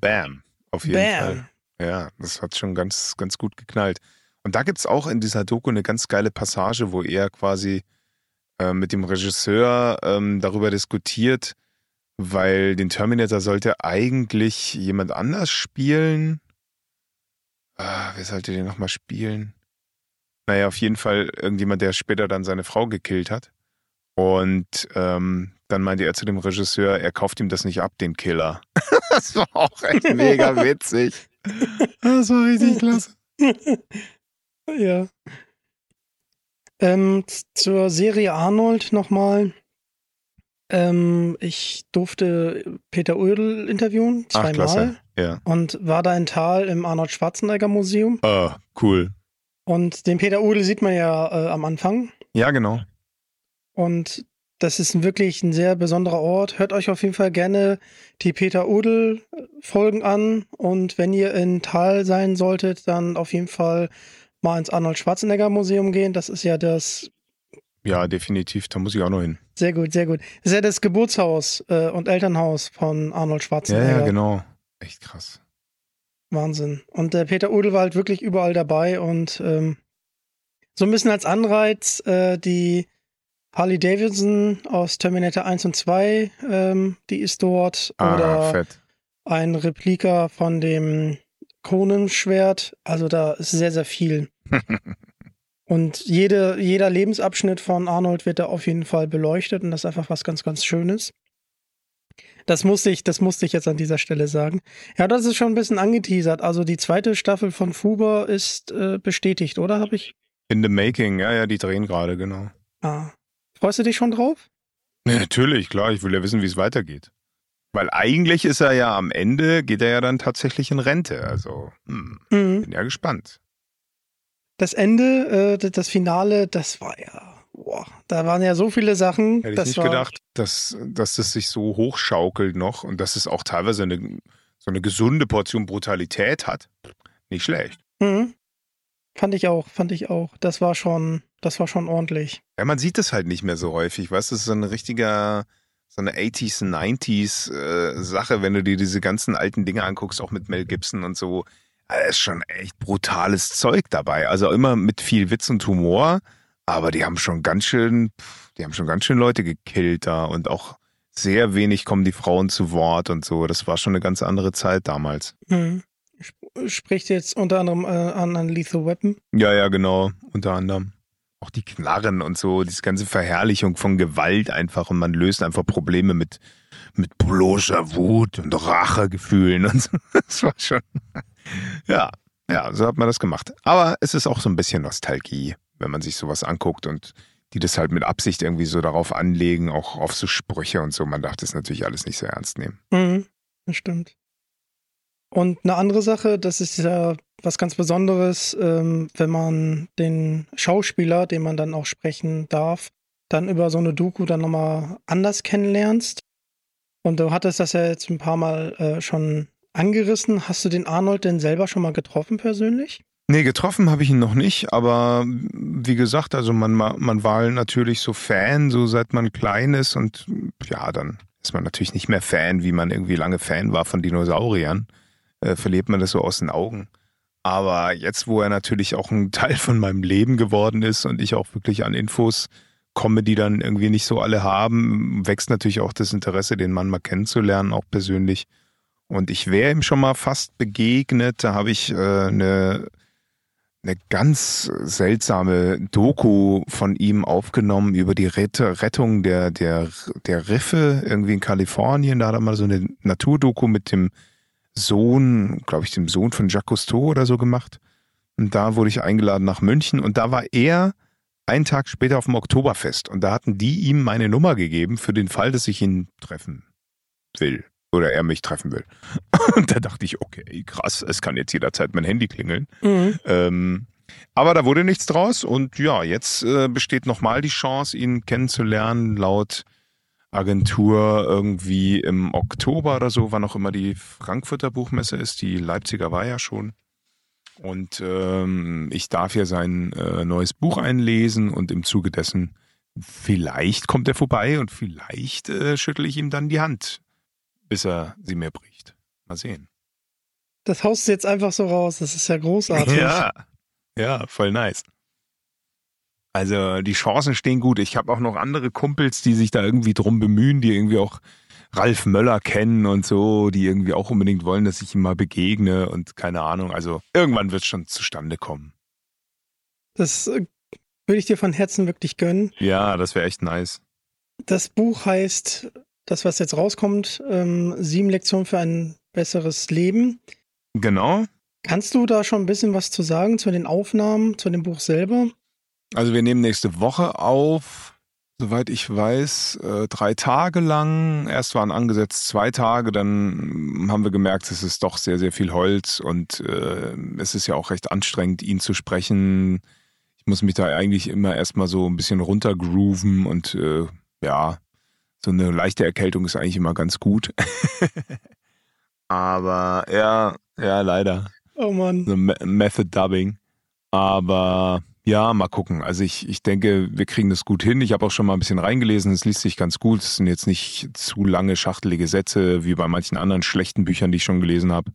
Bam, auf jeden Bam. Fall. Ja, das hat schon ganz, ganz gut geknallt. Und da gibt es auch in dieser Doku eine ganz geile Passage, wo er quasi äh, mit dem Regisseur ähm, darüber diskutiert, weil den Terminator sollte eigentlich jemand anders spielen. Ah, wer sollte den nochmal spielen? Naja, auf jeden Fall irgendjemand, der später dann seine Frau gekillt hat. Und ähm, dann meinte er zu dem Regisseur, er kauft ihm das nicht ab, den Killer. das war auch echt mega witzig. Das war richtig klasse. ja. Ähm, zur Serie Arnold nochmal. Ähm, ich durfte Peter Oedl interviewen, zweimal. Ja. Und war da in Tal im Arnold Schwarzenegger Museum. Ah, cool. Und den Peter Oedl sieht man ja äh, am Anfang. Ja, genau. Und das ist wirklich ein sehr besonderer Ort. Hört euch auf jeden Fall gerne die Peter Udel Folgen an und wenn ihr in Tal sein solltet, dann auf jeden Fall mal ins Arnold Schwarzenegger Museum gehen. Das ist ja das Ja, definitiv. Da muss ich auch noch hin. sehr gut, sehr gut. Das ist ja das Geburtshaus äh, und Elternhaus von Arnold Ja, Schwarzenegger. ja, genau. Echt krass. Wahnsinn. Und der Peter Udel war halt wirklich überall dabei und ähm, so ein bisschen als Anreiz äh, die Harley Davidson aus Terminator 1 und 2, ähm, die ist dort. Ah, oder fett. ein Replika von dem Kronenschwert. Also da ist sehr, sehr viel. und jede, jeder Lebensabschnitt von Arnold wird da auf jeden Fall beleuchtet und das ist einfach was ganz, ganz Schönes. Das musste ich, das musste ich jetzt an dieser Stelle sagen. Ja, das ist schon ein bisschen angeteasert. Also die zweite Staffel von Fuber ist äh, bestätigt, oder? Habe ich? In the making. Ja, ja, die drehen gerade, genau. Ah. Freust du dich schon drauf? Ja, natürlich, klar. Ich will ja wissen, wie es weitergeht. Weil eigentlich ist er ja am Ende, geht er ja dann tatsächlich in Rente. Also, hm, Mhm. bin ja gespannt. Das Ende, äh, das Finale, das war ja, boah, da waren ja so viele Sachen. Hätte ich nicht war, gedacht, dass, dass das sich so hochschaukelt noch und dass es auch teilweise eine, so eine gesunde Portion Brutalität hat. Nicht schlecht. Mhm. Fand ich auch, fand ich auch. Das war schon, das war schon ordentlich. Ja, man sieht das halt nicht mehr so häufig, weißt du, das ist so ein richtiger, so eine 80s, 90s äh, Sache, wenn du dir diese ganzen alten Dinge anguckst, auch mit Mel Gibson und so. Da ist schon echt brutales Zeug dabei. Also immer mit viel Witz und Humor, aber die haben schon ganz schön, die haben schon ganz schön Leute gekillt da und auch sehr wenig kommen die Frauen zu Wort und so. Das war schon eine ganz andere Zeit damals. Mhm. Sp- Spricht jetzt unter anderem äh, an, an Lethal Weapon. Ja, ja, genau, unter anderem. Auch die Knarren und so, diese ganze Verherrlichung von Gewalt einfach und man löst einfach Probleme mit, mit bloßer Wut und Rachegefühlen und so. Das war schon, ja, ja, so hat man das gemacht. Aber es ist auch so ein bisschen Nostalgie, wenn man sich sowas anguckt und die das halt mit Absicht irgendwie so darauf anlegen, auch auf so Sprüche und so. Man darf das natürlich alles nicht so ernst nehmen. Mhm. Das stimmt. Und eine andere Sache, das ist ja was ganz Besonderes, ähm, wenn man den Schauspieler, den man dann auch sprechen darf, dann über so eine Doku dann nochmal anders kennenlernst. Und du hattest das ja jetzt ein paar Mal äh, schon angerissen. Hast du den Arnold denn selber schon mal getroffen persönlich? Nee, getroffen habe ich ihn noch nicht, aber wie gesagt, also man, man war natürlich so Fan, so seit man klein ist und ja, dann ist man natürlich nicht mehr Fan, wie man irgendwie lange Fan war von Dinosauriern. Äh, verliert man das so aus den Augen. Aber jetzt, wo er natürlich auch ein Teil von meinem Leben geworden ist und ich auch wirklich an Infos komme, die dann irgendwie nicht so alle haben, wächst natürlich auch das Interesse, den Mann mal kennenzulernen, auch persönlich. Und ich wäre ihm schon mal fast begegnet. Da habe ich äh, eine eine ganz seltsame Doku von ihm aufgenommen über die Rettung der, der, der Riffe irgendwie in Kalifornien. Da hat er mal so eine Naturdoku mit dem Sohn, glaube ich, dem Sohn von Jacques Cousteau oder so gemacht. Und da wurde ich eingeladen nach München und da war er einen Tag später auf dem Oktoberfest und da hatten die ihm meine Nummer gegeben für den Fall, dass ich ihn treffen will oder er mich treffen will. Und da dachte ich, okay, krass, es kann jetzt jederzeit mein Handy klingeln. Mhm. Ähm, aber da wurde nichts draus und ja, jetzt äh, besteht nochmal die Chance, ihn kennenzulernen. Laut Agentur irgendwie im Oktober oder so, wann auch immer die Frankfurter Buchmesse ist. Die Leipziger war ja schon. Und ähm, ich darf ja sein äh, neues Buch einlesen und im Zuge dessen vielleicht kommt er vorbei und vielleicht äh, schüttle ich ihm dann die Hand, bis er sie mir bricht. Mal sehen. Das haust du jetzt einfach so raus. Das ist ja großartig. Ja, ja, voll nice. Also die Chancen stehen gut. Ich habe auch noch andere Kumpels, die sich da irgendwie drum bemühen, die irgendwie auch Ralf Möller kennen und so, die irgendwie auch unbedingt wollen, dass ich ihm mal begegne und keine Ahnung. Also irgendwann wird es schon zustande kommen. Das äh, würde ich dir von Herzen wirklich gönnen. Ja, das wäre echt nice. Das Buch heißt, das, was jetzt rauskommt, ähm, sieben Lektionen für ein besseres Leben. Genau. Kannst du da schon ein bisschen was zu sagen zu den Aufnahmen, zu dem Buch selber? Also wir nehmen nächste Woche auf, soweit ich weiß, äh, drei Tage lang. Erst waren angesetzt zwei Tage, dann haben wir gemerkt, es ist doch sehr, sehr viel Holz und äh, es ist ja auch recht anstrengend, ihn zu sprechen. Ich muss mich da eigentlich immer erstmal so ein bisschen runtergrooven und äh, ja, so eine leichte Erkältung ist eigentlich immer ganz gut. Aber ja, ja, leider. Oh Mann. So Me- Method Dubbing. Aber ja, mal gucken. Also ich, ich denke, wir kriegen das gut hin. Ich habe auch schon mal ein bisschen reingelesen. Es liest sich ganz gut. Es sind jetzt nicht zu lange schachtelige Sätze wie bei manchen anderen schlechten Büchern, die ich schon gelesen habe.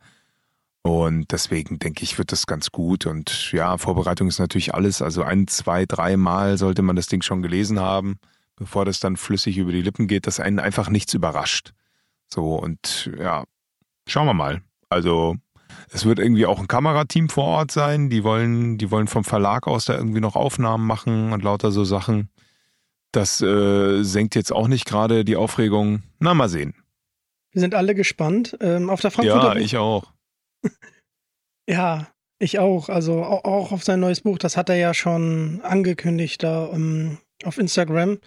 Und deswegen denke ich, wird das ganz gut. Und ja, Vorbereitung ist natürlich alles. Also ein, zwei, drei Mal sollte man das Ding schon gelesen haben, bevor das dann flüssig über die Lippen geht, dass einen einfach nichts überrascht. So, und ja, schauen wir mal. Also, es wird irgendwie auch ein Kamerateam vor Ort sein. Die wollen, die wollen vom Verlag aus da irgendwie noch Aufnahmen machen und lauter so Sachen. Das äh, senkt jetzt auch nicht gerade die Aufregung. Na, mal sehen. Wir sind alle gespannt. Ähm, auf der Frankfurter Ja, Buch- ich auch. Ja, ich auch. Also au- auch auf sein neues Buch. Das hat er ja schon angekündigt da um, auf Instagram.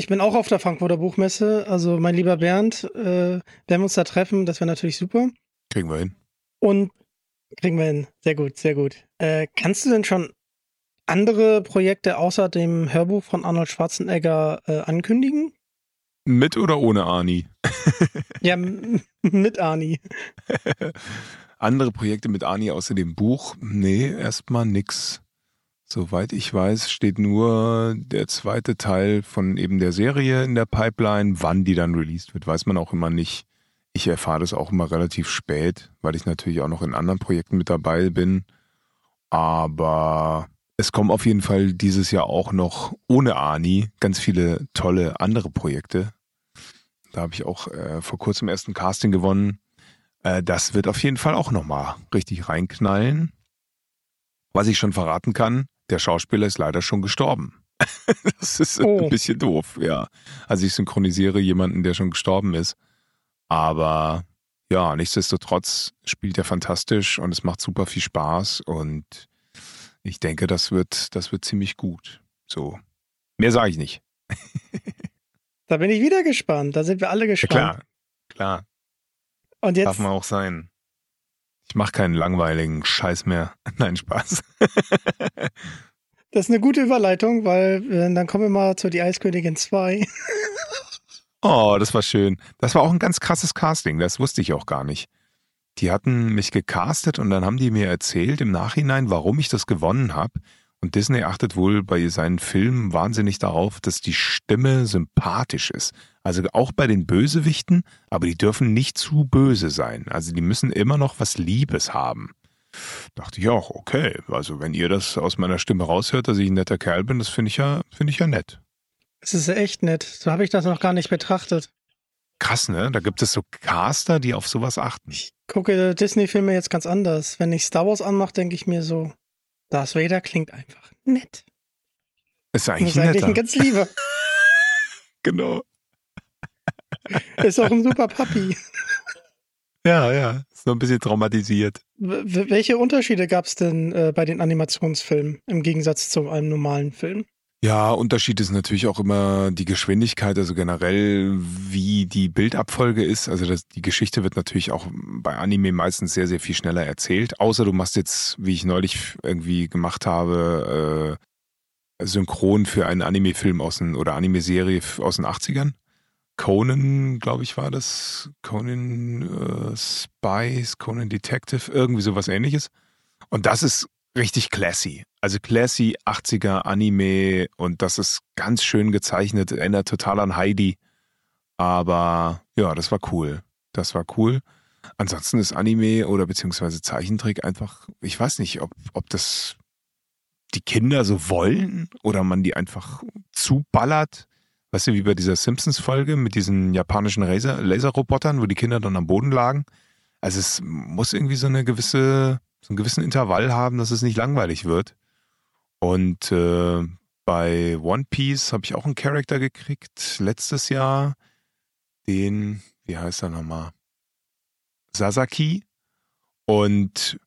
Ich bin auch auf der Frankfurter Buchmesse. Also mein lieber Bernd, äh, werden wir uns da treffen. Das wäre natürlich super. Kriegen wir hin. Und kriegen wir hin. Sehr gut, sehr gut. Äh, kannst du denn schon andere Projekte außer dem Hörbuch von Arnold Schwarzenegger äh, ankündigen? Mit oder ohne Ani? Ja, mit Ani. Andere Projekte mit Ani außer dem Buch? Nee, erstmal nix. Soweit ich weiß, steht nur der zweite Teil von eben der Serie in der Pipeline. Wann die dann released wird, weiß man auch immer nicht. Ich erfahre das auch immer relativ spät, weil ich natürlich auch noch in anderen Projekten mit dabei bin. Aber es kommen auf jeden Fall dieses Jahr auch noch ohne Ani ganz viele tolle andere Projekte. Da habe ich auch äh, vor kurzem erst ein Casting gewonnen. Äh, das wird auf jeden Fall auch nochmal richtig reinknallen. Was ich schon verraten kann, der Schauspieler ist leider schon gestorben. das ist Oh. ein bisschen doof, ja. Also ich synchronisiere jemanden, der schon gestorben ist. Aber ja, nichtsdestotrotz spielt er fantastisch und es macht super viel Spaß und ich denke, das wird, das wird ziemlich gut. So. Mehr sage ich nicht. Da bin ich wieder gespannt. Da sind wir alle Ja, gespannt. klar, klar. Und jetzt Darf man auch sein. Ich mache keinen langweiligen Scheiß mehr. Nein, Spaß. Das ist eine gute Überleitung, weil äh, dann kommen wir mal zu Die Eiskönigin 2. Oh, das war schön. Das war auch ein ganz krasses Casting, das wusste ich auch gar nicht. Die hatten mich gecastet und dann haben die mir erzählt im Nachhinein, warum ich das gewonnen habe. Und Disney achtet wohl bei seinen Filmen wahnsinnig darauf, dass die Stimme sympathisch ist. Also auch bei den Bösewichten, aber die dürfen nicht zu böse sein. Also die müssen immer noch was Liebes haben. Dachte ich auch, okay, also wenn ihr das aus meiner Stimme raushört, dass ich ein netter Kerl bin, das finde ich ja, finde ich ja nett. Das ist echt nett. So habe ich das noch gar nicht betrachtet. Krass, ne? Da gibt es so Caster, die auf sowas achten. Gucke Disney-Filme jetzt ganz anders. Wenn ich Star Wars anmache, denke ich mir so, Darth Vader klingt einfach nett. Ist eigentlich ist eigentlich ein ganz lieber. genau. Ist auch ein super Papi. Ja, ja. So ein bisschen traumatisiert. W welche Unterschiede gab es denn äh, bei den Animationsfilmen im Gegensatz zu einem normalen Film? Ja, Unterschied ist natürlich auch immer die Geschwindigkeit, also generell wie die Bildabfolge ist. Also das, die Geschichte wird natürlich auch bei Anime meistens sehr, sehr viel schneller erzählt. Außer du machst jetzt, wie ich neulich irgendwie gemacht habe, äh, synchron für einen Anime-Film aus den, oder Anime-Serie aus den 80ern. Conan, glaube ich, war das. Conan äh, Spies, Conan Detective, irgendwie sowas ähnliches. Und das ist richtig classy. Also classy 80er Anime und das ist ganz schön gezeichnet, erinnert total an Heidi. Aber ja, das war cool. Das war cool. Ansonsten ist Anime oder beziehungsweise Zeichentrick einfach, ich weiß nicht, ob, ob das die Kinder so wollen oder man die einfach zuballert. Weißt du, wie bei dieser Simpsons-Folge mit diesen japanischen Laser Laserrobotern, wo die Kinder dann am Boden lagen. Also es muss irgendwie so eine gewisse, so einen gewissen Intervall haben, dass es nicht langweilig wird. Und äh, bei One Piece habe ich auch einen Charakter gekriegt letztes Jahr. Den, wie heißt er nochmal? Sasaki. Und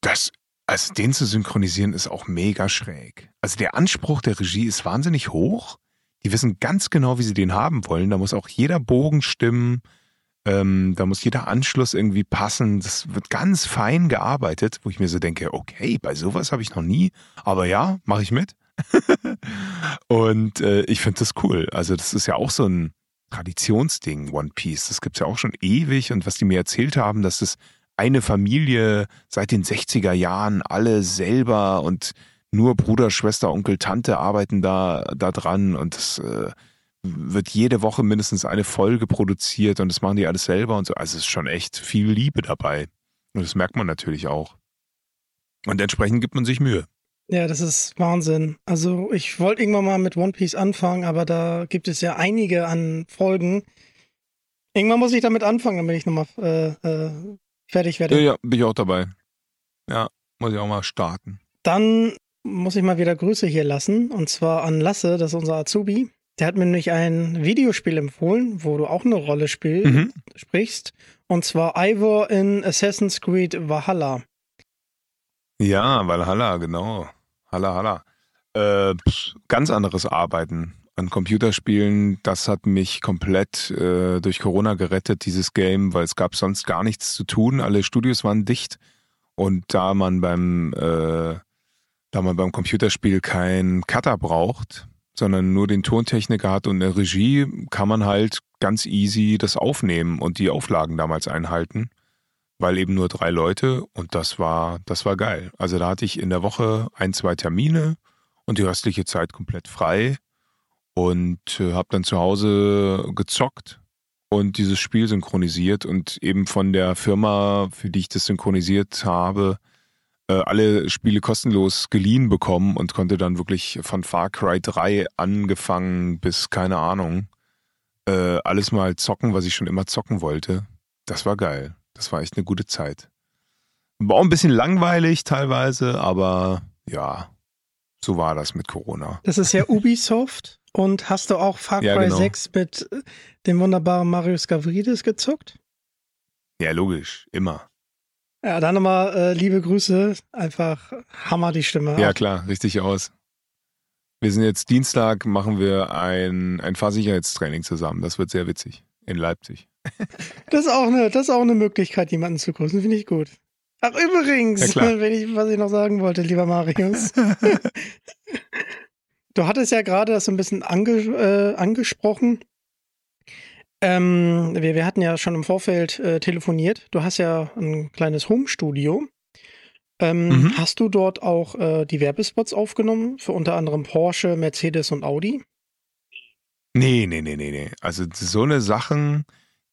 das, also den zu synchronisieren ist auch mega schräg. Also der Anspruch der Regie ist wahnsinnig hoch. Die wissen ganz genau, wie sie den haben wollen. Da muss auch jeder Bogen stimmen. Ähm, da muss jeder Anschluss irgendwie passen. Das wird ganz fein gearbeitet, wo ich mir so denke, okay, bei sowas habe ich noch nie. Aber ja, mache ich mit. Und äh, ich finde das cool. Also das ist ja auch so ein Traditionsding, One Piece. Das gibt's ja auch schon ewig. Und was die mir erzählt haben, dass das eine Familie seit den 60er Jahren alle selber und nur Bruder, Schwester, Onkel, Tante arbeiten da, da dran und es äh, wird jede Woche mindestens eine Folge produziert und das machen die alles selber und so. Also es ist schon echt viel Liebe dabei. Und das merkt man natürlich auch. Und entsprechend gibt man sich Mühe. Ja, das ist Wahnsinn. Also ich wollte irgendwann mal mit One Piece anfangen, aber da gibt es ja einige an Folgen. Irgendwann muss ich damit anfangen, damit ich nochmal äh, äh, fertig werde. Ja, ja, bin ich auch dabei. Ja, muss ich auch mal starten. Dann muss ich mal wieder Grüße hier lassen. Und zwar an Lasse, das ist unser Azubi. Der hat mir nämlich ein Videospiel empfohlen, wo du auch eine Rolle spiel Mhm. sprichst. Und zwar Ivor in Assassin's Creed Valhalla. Ja, Valhalla, genau. Halla, halla. Äh, ganz anderes Arbeiten an Computerspielen. Das hat mich komplett äh, durch Corona gerettet, dieses Game, weil es gab sonst gar nichts zu tun. Alle Studios waren dicht. Und da man beim, äh, da man beim Computerspiel keinen Cutter braucht, sondern nur den Tontechniker hat und eine Regie, kann man halt ganz easy das aufnehmen und die Auflagen damals einhalten weil eben nur drei Leute und das war, das war geil. Also da hatte ich in der Woche ein, zwei Termine und die restliche Zeit komplett frei und äh, habe dann zu Hause gezockt und dieses Spiel synchronisiert und eben von der Firma, für die ich das synchronisiert habe, äh, alle Spiele kostenlos geliehen bekommen und konnte dann wirklich von Far Cry 3 angefangen bis keine Ahnung äh, alles mal zocken, was ich schon immer zocken wollte. Das war geil. Das war echt eine gute Zeit. War auch ein bisschen langweilig teilweise, aber ja, so war das mit Corona. Das ist ja Ubisoft. Und hast du auch Far Cry Ja, genau. 6 mit äh, dem wunderbaren Marius Gavridis gezockt? Ja, logisch, immer. Ja, dann nochmal äh, liebe Grüße. Einfach Hammer die Stimme. Ja, klar, richtig aus. Wir sind jetzt Dienstag, machen wir ein, ein Fahrsicherheitstraining zusammen. Das wird sehr witzig. In Leipzig. Das ist auch eine, das ist auch eine Möglichkeit, jemanden zu grüßen. Finde ich gut. Ach, übrigens, Ja, wenn ich, was ich noch sagen wollte, lieber Marius. du hattest ja gerade das so ein bisschen ange, äh, angesprochen. Ähm, wir, wir hatten ja schon im Vorfeld äh, telefoniert. Du hast ja ein kleines Home-Studio. Ähm, Mhm. Hast du dort auch äh, die Werbespots aufgenommen für unter anderem Porsche, Mercedes und Audi? Nee, nee, nee, nee, nee. Also so eine Sachen,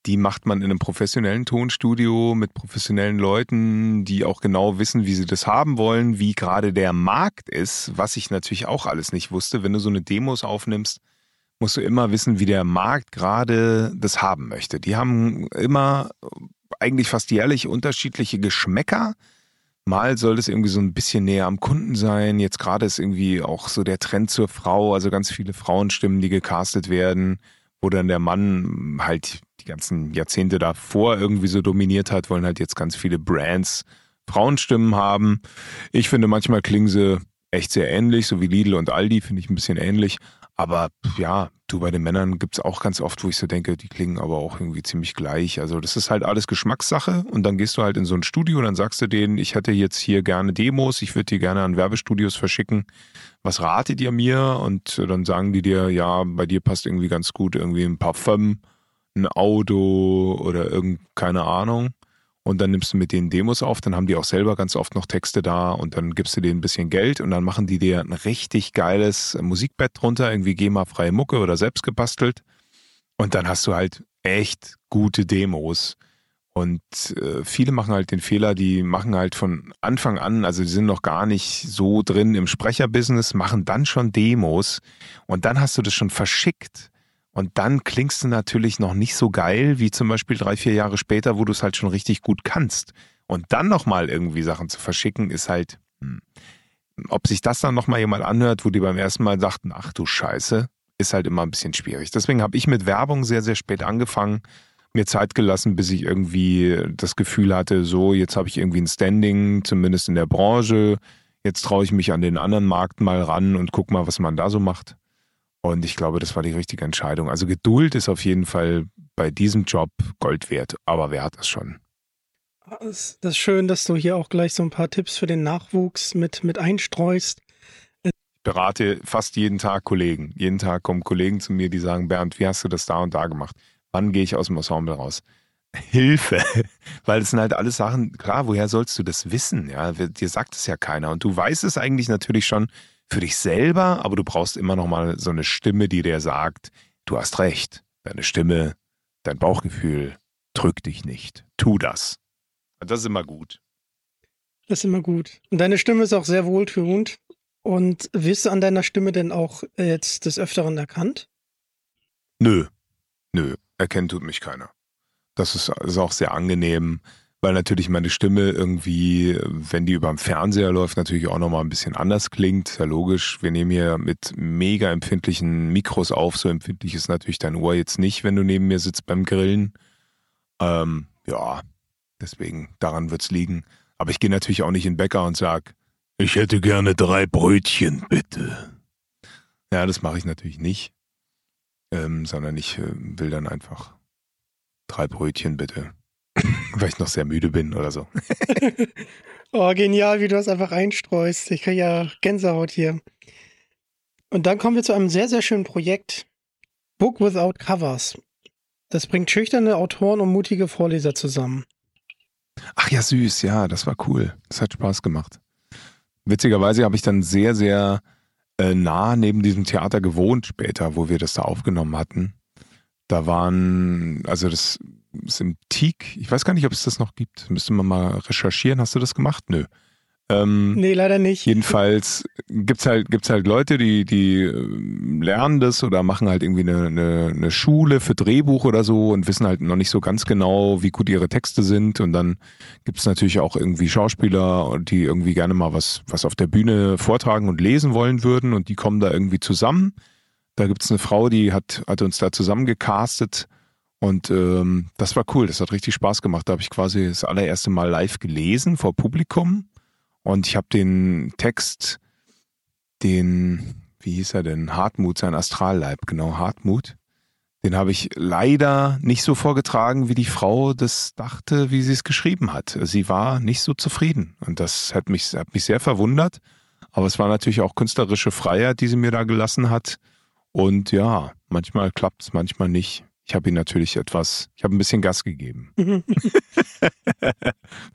die macht man in einem professionellen Tonstudio mit professionellen Leuten, die auch genau wissen, wie sie das haben wollen, wie gerade der Markt ist, was ich natürlich auch alles nicht wusste. Wenn du so eine Demos aufnimmst, musst du immer wissen, wie der Markt gerade das haben möchte. Die haben immer eigentlich fast jährlich unterschiedliche Geschmäcker. Mal soll es irgendwie so ein bisschen näher am Kunden sein. Jetzt gerade ist irgendwie auch so der Trend zur Frau, also ganz viele Frauenstimmen, die gecastet werden, wo dann der Mann halt die ganzen Jahrzehnte davor irgendwie so dominiert hat, wollen halt jetzt ganz viele Brands Frauenstimmen haben. Ich finde, manchmal klingen sie echt sehr ähnlich, so wie Lidl und Aldi finde ich ein bisschen ähnlich. Aber ja, du bei den Männern gibt's auch ganz oft, wo ich so denke, die klingen aber auch irgendwie ziemlich gleich. Also das ist halt alles Geschmackssache und dann gehst du halt in so ein Studio und dann sagst du denen, ich hätte jetzt hier gerne Demos, ich würde die gerne an Werbestudios verschicken. Was ratet ihr mir? Und dann sagen die dir, ja, bei dir passt irgendwie ganz gut irgendwie ein Parfum, ein Auto oder irgend, keine Ahnung. Und dann nimmst du mit denen Demos auf, dann haben die auch selber ganz oft noch Texte da und dann gibst du denen ein bisschen Geld und dann machen die dir ein richtig geiles Musikbett drunter, irgendwie GEMA-freie Mucke oder selbst gebastelt. Und dann hast du halt echt gute Demos. Und äh, viele machen halt den Fehler, die machen halt von Anfang an, also die sind noch gar nicht so drin im Sprecherbusiness, machen dann schon Demos und dann hast du das schon verschickt. Und dann klingst du natürlich noch nicht so geil wie zum Beispiel drei, vier Jahre später, wo du es halt schon richtig gut kannst. Und dann nochmal irgendwie Sachen zu verschicken, ist halt, hm. ob sich das dann nochmal jemand anhört, wo die beim ersten Mal dachten, ach du Scheiße, ist halt immer ein bisschen schwierig. Deswegen habe ich mit Werbung sehr, sehr spät angefangen, mir Zeit gelassen, bis ich irgendwie das Gefühl hatte, so, jetzt habe ich irgendwie ein Standing, zumindest in der Branche. Jetzt traue ich mich an den anderen Markt mal ran und guck mal, was man da so macht. Und ich glaube, das war die richtige Entscheidung. Also Geduld ist auf jeden Fall bei diesem Job Gold wert. Aber wer hat das schon? Das, das ist schön, dass du hier auch gleich so ein paar Tipps für den Nachwuchs mit, mit einstreust. Ich berate fast jeden Tag Kollegen. Jeden Tag kommen Kollegen zu mir, die sagen, Bernd, wie hast du das da und da gemacht? Wann gehe ich aus dem Ensemble raus? Hilfe, weil es sind halt alles Sachen, klar, woher sollst du das wissen? Ja, dir sagt es ja keiner und du weißt es eigentlich natürlich schon für dich selber, aber du brauchst immer noch mal so eine Stimme, die dir sagt, du hast recht. Deine Stimme, dein Bauchgefühl, drück dich nicht. Tu das. Das ist immer gut. Das ist immer gut. Und deine Stimme ist auch sehr wohltuend. Und wirst du an deiner Stimme denn auch jetzt des Öfteren erkannt? Nö. Nö. Erkennen tut mich keiner. Das ist, ist auch sehr angenehm, weil natürlich meine Stimme irgendwie, wenn die über dem Fernseher läuft, natürlich auch nochmal ein bisschen anders klingt. Ja logisch. Wir nehmen hier mit mega empfindlichen Mikros auf. So empfindlich ist natürlich dein Ohr jetzt nicht, wenn du neben mir sitzt beim Grillen. Ähm, ja, deswegen, daran wird's liegen. Aber ich gehe natürlich auch nicht in den Bäcker und sag, ich hätte gerne drei Brötchen, bitte. Ja, das mache ich natürlich nicht. Ähm, sondern ich äh, will dann einfach drei Brötchen, bitte. Weil ich noch sehr müde bin oder so. oh, genial, wie du das einfach einstreust. Ich kriege ja Gänsehaut hier. Und dann kommen wir zu einem sehr, sehr schönen Projekt. Book Without Covers. Das bringt schüchterne Autoren und mutige Vorleser zusammen. Ach ja, süß, ja, das war cool. Das hat Spaß gemacht. Witzigerweise habe ich dann sehr, sehr äh, nah neben diesem Theater gewohnt später, wo wir das da aufgenommen hatten. Da waren, also das ist im Teak, ich weiß gar nicht, ob es das noch gibt. Müsste man mal recherchieren. Hast du das gemacht? Nö. Ähm, nee, leider nicht. Jedenfalls gibt's halt, gibt's halt Leute, die, die ähm, lernen das oder machen halt irgendwie eine, eine, eine Schule für Drehbuch oder so und wissen halt noch nicht so ganz genau, wie gut ihre Texte sind. Und dann gibt's natürlich auch irgendwie Schauspieler, die irgendwie gerne mal was, was auf der Bühne vortragen und lesen wollen würden und die kommen da irgendwie zusammen. Da gibt's eine Frau, die hat, hat uns da zusammengecastet. Und ähm, das war cool, das hat richtig Spaß gemacht. Da habe ich quasi das allererste Mal live gelesen vor Publikum und ich habe den Text, den, wie hieß er denn? Hartmut, sein Astralleib, genau, Hartmut. Den habe ich leider nicht so vorgetragen, wie die Frau das dachte, wie sie es geschrieben hat. Sie war nicht so zufrieden. Und das hat mich, hat mich sehr verwundert. Aber es war natürlich auch künstlerische Freiheit, die sie mir da gelassen hat. Und ja, manchmal klappt es, manchmal nicht. Ich habe ihm natürlich etwas, ich habe ein bisschen Gas gegeben.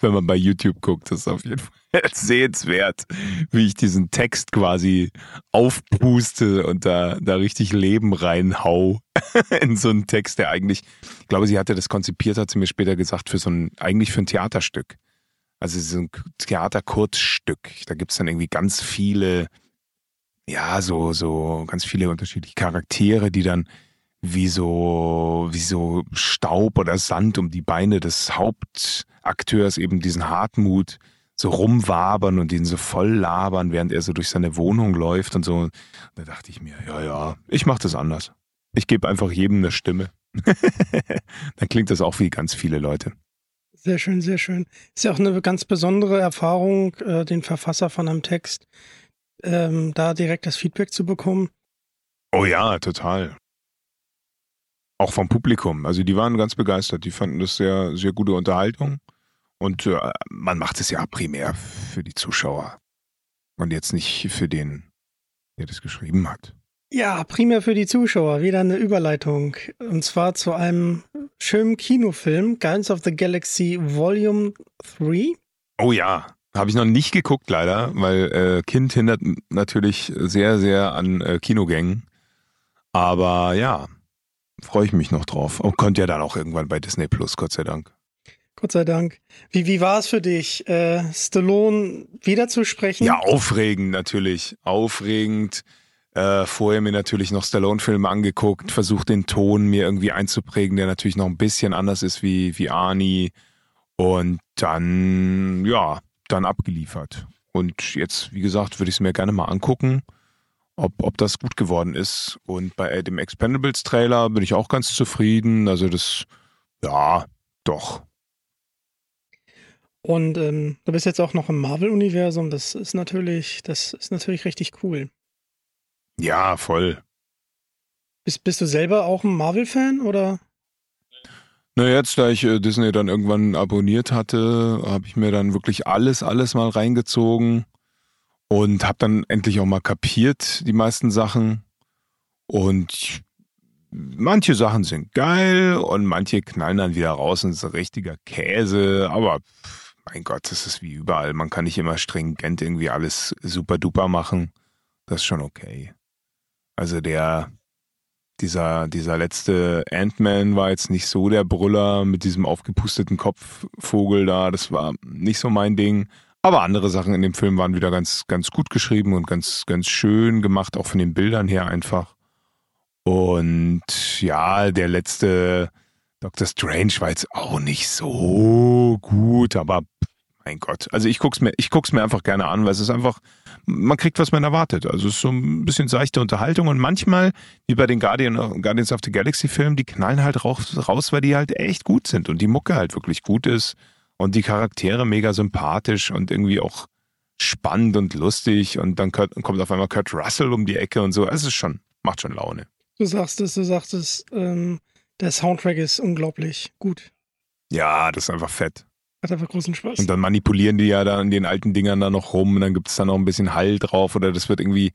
Wenn man bei YouTube guckt, ist es auf jeden Fall sehenswert, wie ich diesen Text quasi aufpuste und da, da richtig Leben reinhau in so einen Text, der eigentlich, ich glaube, sie hatte das konzipiert, hat sie mir später gesagt, für so ein, eigentlich für ein Theaterstück. Also so ein Theaterkurzstück. Da gibt es dann irgendwie ganz viele, ja, so, so ganz viele unterschiedliche Charaktere, die dann wie so, wie so Staub oder Sand um die Beine des Hauptakteurs, eben diesen Hartmut, so rumwabern und ihn so voll labern, während er so durch seine Wohnung läuft und so. Da dachte ich mir, ja, ja, ich mache das anders. Ich gebe einfach jedem eine Stimme. Dann klingt das auch wie ganz viele Leute. Sehr schön, sehr schön. Ist ja auch eine ganz besondere Erfahrung, äh, den Verfasser von einem Text ähm, da direkt das Feedback zu bekommen. Oh ja, total. Auch vom Publikum. Also die waren ganz begeistert. Die fanden das sehr, sehr gute Unterhaltung. Und äh, man macht es ja primär für die Zuschauer. Und jetzt nicht für den, der das geschrieben hat. Ja, primär für die Zuschauer. Wieder eine Überleitung. Und zwar zu einem schönen Kinofilm, Guardians of the Galaxy Volume 3. Oh ja, habe ich noch nicht geguckt leider, weil äh, Kind hindert natürlich sehr, sehr an äh, Kinogängen. Aber ja, freue ich mich noch drauf. Und kommt ja dann auch irgendwann bei Disney Plus, Gott sei Dank. Gott sei Dank. Wie, wie war es für dich, äh, Stallone wiederzusprechen? Ja, aufregend natürlich. Aufregend. Äh, vorher mir natürlich noch Stallone-Filme angeguckt, versucht den Ton mir irgendwie einzuprägen, der natürlich noch ein bisschen anders ist wie, wie Arnie. Und dann, ja, dann abgeliefert. Und jetzt, wie gesagt, würde ich es mir gerne mal angucken ob, ob das gut geworden ist. Und bei dem Expendables-Trailer bin ich auch ganz zufrieden. Also das, ja, doch. Und ähm, du bist jetzt auch noch im Marvel-Universum. Das ist natürlich, das ist natürlich richtig cool. Ja, voll. Bist, bist du selber auch ein Marvel-Fan oder? Na, jetzt, da ich äh, Disney dann irgendwann abonniert hatte, habe ich mir dann wirklich alles, alles mal reingezogen. Und habe dann endlich auch mal kapiert die meisten Sachen und manche Sachen sind geil und manche knallen dann wieder raus und ist richtiger Käse, aber mein Gott, das ist wie überall. Man kann nicht immer stringent irgendwie alles super duper machen. Das ist schon okay. Also der, dieser, dieser letzte Ant-Man war jetzt nicht so der Brüller mit diesem aufgepusteten Kopfvogel da. Das war nicht so mein Ding. Aber andere Sachen in dem Film waren wieder ganz, ganz gut geschrieben und ganz, ganz schön gemacht, auch von den Bildern her einfach. Und ja, der letzte Doctor Strange war jetzt auch nicht so gut, aber mein Gott. Also ich guck's mir, ich guck's mir einfach gerne an, weil es ist einfach, man kriegt, was man erwartet. Also es ist so ein bisschen seichte Unterhaltung und manchmal, wie bei den Guardian, Guardians of the Galaxy Filmen, die knallen halt raus, raus, weil die halt echt gut sind und die Mucke halt wirklich gut ist und die Charaktere mega sympathisch und irgendwie auch spannend und lustig und dann kommt auf einmal Kurt Russell um die Ecke und so. Es ist schon, macht schon Laune. Du sagst es, du sagst es, ähm, der Soundtrack ist unglaublich gut. Ja, das ist einfach fett. Hat einfach großen Spaß. Und dann manipulieren die ja da an den alten Dingern da noch rum und dann gibt es da noch ein bisschen Hall drauf oder das wird irgendwie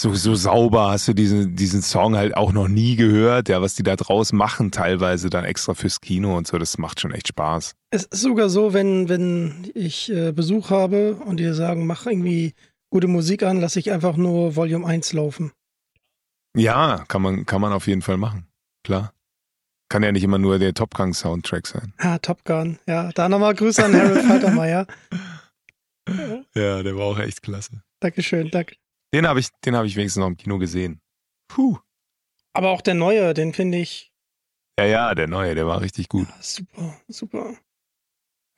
so, so sauber. Hast du diesen, diesen Song halt auch noch nie gehört, ja, was die da draus machen, teilweise dann extra fürs Kino und so. Das macht schon echt Spaß. Es ist sogar so, wenn, wenn ich äh, Besuch habe und die sagen, mach irgendwie gute Musik an, lasse ich einfach nur Volume 1 laufen. Ja, kann man, kann man auf jeden Fall machen. Klar. Kann ja nicht immer nur der Top Gun Soundtrack sein. Ah, Top Gun. Ja, da nochmal Grüße an Harold Faltermeier. ja, der war auch echt klasse. Dankeschön, danke. Den habe ich, den ich wenigstens noch im Kino gesehen. Puh. Aber auch der neue, den finde ich. Ja, ja, der neue, der war richtig gut. Ja, super, super.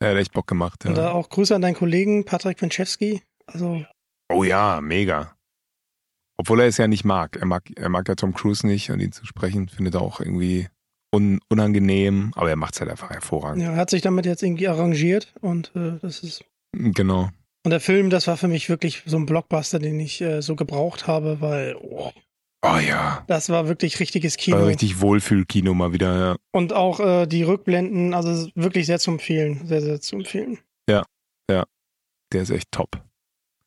Der hat echt Bock gemacht. Ja. Und da auch Grüße an deinen Kollegen Patrick Winczewski. Also. Oh ja, mega. Obwohl er es ja nicht mag. Er mag, er mag ja Tom Cruise nicht und ihn zu sprechen findet er auch irgendwie un, unangenehm, aber er macht es halt einfach hervorragend. Ja, er hat sich damit jetzt irgendwie arrangiert und äh, das ist. Genau. Und der Film, das war für mich wirklich so ein Blockbuster, den ich äh, so gebraucht habe, weil. Oh, oh ja. Das war wirklich richtiges Kino. War richtig Wohlfühlkino mal wieder, ja. Und auch äh, die Rückblenden, also wirklich sehr zu empfehlen. Sehr, sehr zu empfehlen. Ja, ja. Der ist echt top.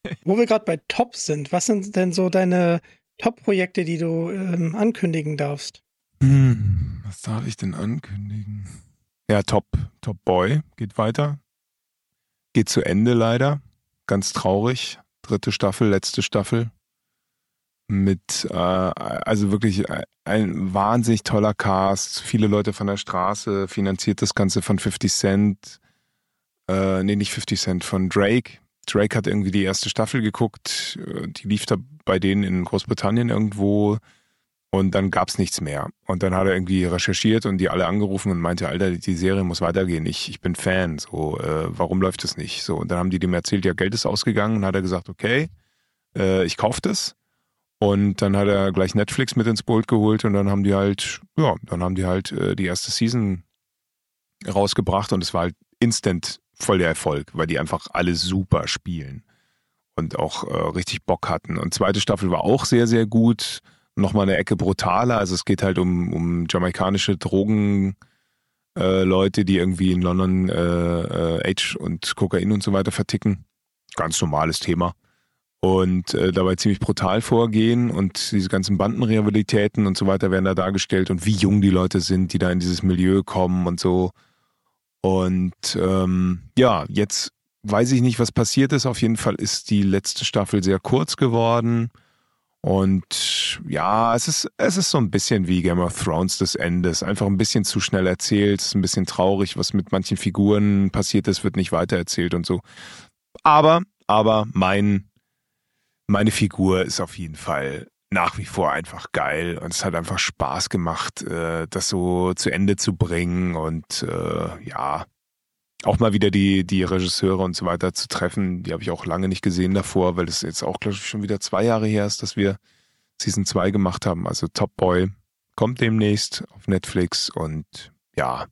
Wo wir gerade bei Top sind, was sind denn so deine Top-Projekte, die du ähm, ankündigen darfst? Hm, was darf ich denn ankündigen? Ja, Top, Top Boy geht weiter. Geht zu Ende leider. Ganz traurig. Dritte Staffel, letzte Staffel. Mit, äh, also wirklich ein wahnsinnig toller Cast. Viele Leute von der Straße. Finanziert das Ganze von 50 Cent. Äh, nee, nicht 50 Cent, von Drake. Drake hat irgendwie die erste Staffel geguckt, äh, die lief da bei denen in Großbritannien irgendwo und dann gab's nichts mehr. Und dann hat er irgendwie recherchiert und die alle angerufen und meinte, Alter, die Serie muss weitergehen. Ich, ich bin Fan. So, äh, warum läuft das nicht? So, und dann haben die dem erzählt, ja, Geld ist ausgegangen und hat er gesagt, okay, äh, ich kauf das. Und dann hat er gleich Netflix mit ins Boot geholt und dann haben die halt, ja, dann haben die halt äh, die erste Season rausgebracht und es war halt instant voll der Erfolg, weil die einfach alle super spielen und auch äh, richtig Bock hatten. Und zweite Staffel war auch sehr, sehr gut. Nochmal eine Ecke brutaler. Also es geht halt um, um jamaikanische Drogen. Äh, die irgendwie in London äh, äh, Age und Kokain und so weiter verticken. Ganz normales Thema. Und äh, dabei ziemlich brutal vorgehen und diese ganzen Bandenrehabilitäten und so weiter werden da dargestellt und wie jung die Leute sind, die da in dieses Milieu kommen und so. Und ähm, ja, jetzt weiß ich nicht, was passiert ist. Auf jeden Fall ist die letzte Staffel sehr kurz geworden. Und ja, es ist, es ist so ein bisschen wie Game of Thrones des Endes. Einfach ein bisschen zu schnell erzählt. Ist ein bisschen traurig, was mit manchen Figuren passiert ist, wird nicht weitererzählt und so. Aber, aber mein, meine Figur ist auf jeden Fall nach wie vor einfach geil und es hat einfach Spaß gemacht, äh, das so zu Ende zu bringen und äh, ja, auch mal wieder die, die Regisseure und so weiter zu treffen. Die habe ich auch lange nicht gesehen davor, weil das jetzt auch, glaube ich, schon wieder zwei Jahre her ist, dass wir Season 2 gemacht haben. Also Top Boy kommt demnächst auf Netflix und ja.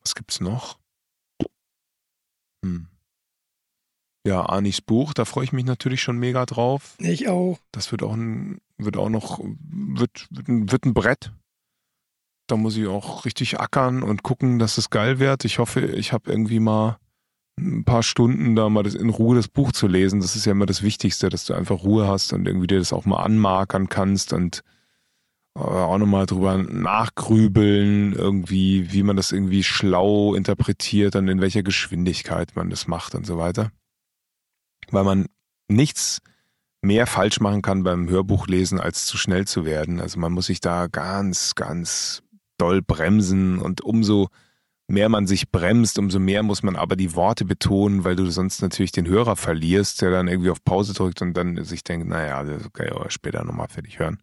Was gibt's noch? Hm. Ja, Anis Buch, da freue ich mich natürlich schon mega drauf. Ich auch. Das wird auch ein, wird auch noch, wird, wird, ein, wird ein Brett. Da muss ich auch richtig ackern und gucken, dass es geil wird. Ich hoffe, ich habe irgendwie mal ein paar Stunden da mal das, in Ruhe das Buch zu lesen. Das ist ja immer das Wichtigste, dass du einfach Ruhe hast und irgendwie dir das auch mal anmarkern kannst und äh, auch nochmal drüber nachgrübeln, irgendwie, wie man das irgendwie schlau interpretiert und in welcher Geschwindigkeit man das macht und so weiter. Weil man nichts mehr falsch machen kann beim Hörbuchlesen, als zu schnell zu werden. Also man muss sich da ganz, ganz doll bremsen und umso mehr man sich bremst, umso mehr muss man aber die Worte betonen, weil du sonst natürlich den Hörer verlierst, der dann irgendwie auf Pause drückt und dann sich denkt, naja, das kann ich aber später nochmal fertig hören.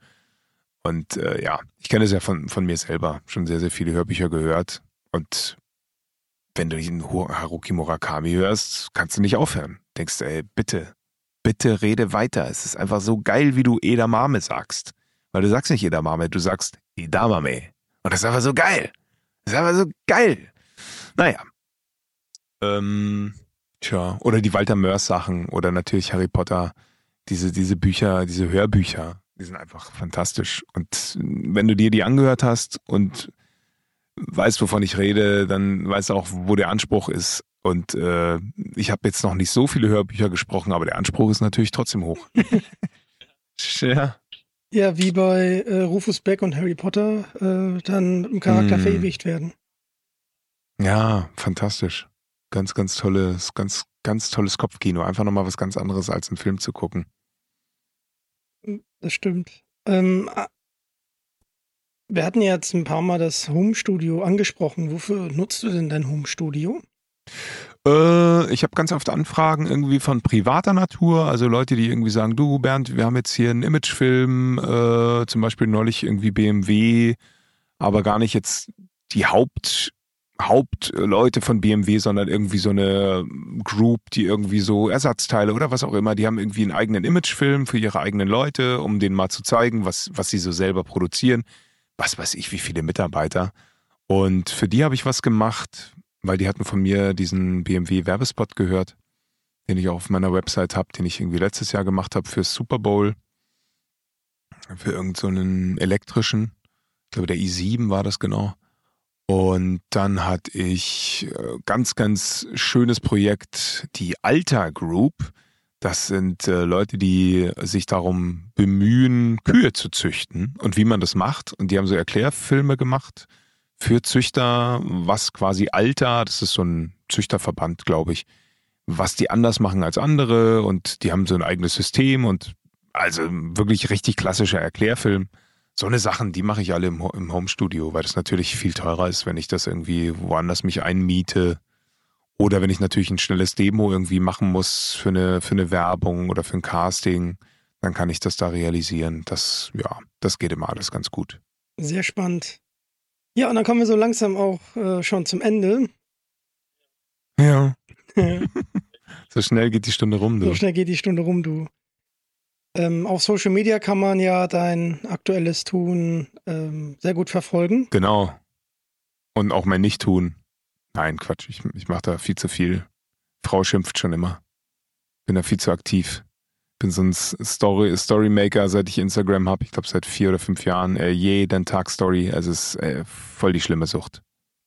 Und äh, ja, ich kenne es ja von, von mir selber, schon sehr, sehr viele Hörbücher gehört. Und wenn du den Haruki Murakami hörst, kannst du nicht aufhören. Denkst du, ey, bitte, bitte rede weiter. Es ist einfach so geil, wie du Edamame sagst. Weil du sagst nicht Edamame, du sagst Edamame. Und das ist einfach so geil. Das ist einfach so geil. Naja. Ähm, tja, oder die Walter Mörs Sachen oder natürlich Harry Potter, diese, diese Bücher, diese Hörbücher, die sind einfach fantastisch. Und wenn du dir die angehört hast und weißt, wovon ich rede, dann weißt du auch, wo der Anspruch ist. Und äh, ich habe jetzt noch nicht so viele Hörbücher gesprochen, aber der Anspruch ist natürlich trotzdem hoch. ja. Ja, wie bei äh, Rufus Beck und Harry Potter äh, dann im Charakter mm. verewigt werden. Ja, fantastisch. Ganz, ganz tolles, ganz, ganz tolles Kopfkino. Einfach nochmal was ganz anderes als einen Film zu gucken. Das stimmt. Ähm, wir hatten jetzt ein paar Mal das Home-Studio angesprochen. Wofür nutzt du denn dein Home-Studio? Äh, ich habe ganz oft Anfragen irgendwie von privater Natur, also Leute, die irgendwie sagen, du Bernd, wir haben jetzt hier einen Imagefilm, äh, zum Beispiel neulich irgendwie BMW, aber gar nicht jetzt die Haupt Hauptleute von BMW, sondern irgendwie so eine Group, die irgendwie so Ersatzteile oder was auch immer, die haben irgendwie einen eigenen Imagefilm für ihre eigenen Leute, um denen mal zu zeigen, was, was sie so selber produzieren. Was weiß ich, wie viele Mitarbeiter. Und für die habe ich was gemacht, weil die hatten von mir diesen BMW Werbespot gehört, den ich auch auf meiner Website habe, den ich irgendwie letztes Jahr gemacht habe für Super Bowl. Für irgendeinen so elektrischen. Ich glaube, der i7 war das genau. Und dann hatte ich äh, ganz, ganz schönes Projekt, die Alta Group. Das sind äh, Leute, die sich darum bemühen, Kühe zu züchten und wie man das macht. Und die haben so Erklärfilme gemacht für Züchter, was quasi Alta, das ist so ein Züchterverband, glaube ich, was die anders machen als andere. Und die haben so ein eigenes System und also wirklich richtig klassischer Erklärfilm so eine Sachen, die mache ich alle im, im Homestudio, weil das natürlich viel teurer ist, wenn ich das irgendwie woanders mich einmiete. Oder wenn ich natürlich ein schnelles Demo irgendwie machen muss für eine, für eine Werbung oder für ein Casting, dann kann ich das da realisieren. Das, ja, das geht immer alles ganz gut. Sehr spannend. Ja, und dann kommen wir so langsam auch äh, schon zum Ende. Ja. so schnell geht die Stunde rum, du. So schnell geht die Stunde rum, du. Ähm, auf Social Media kann man ja dein aktuelles Tun ähm, sehr gut verfolgen. Genau. Und auch mein Nicht-Tun. Nein, Quatsch, ich, ich mache da viel zu viel. Frau schimpft schon immer. Bin da viel zu aktiv. Bin so ein Story, Storymaker, seit ich Instagram habe. Ich glaube, seit vier oder fünf Jahren. Äh, jeden Tag Story. Also es ist äh, voll die schlimme Sucht.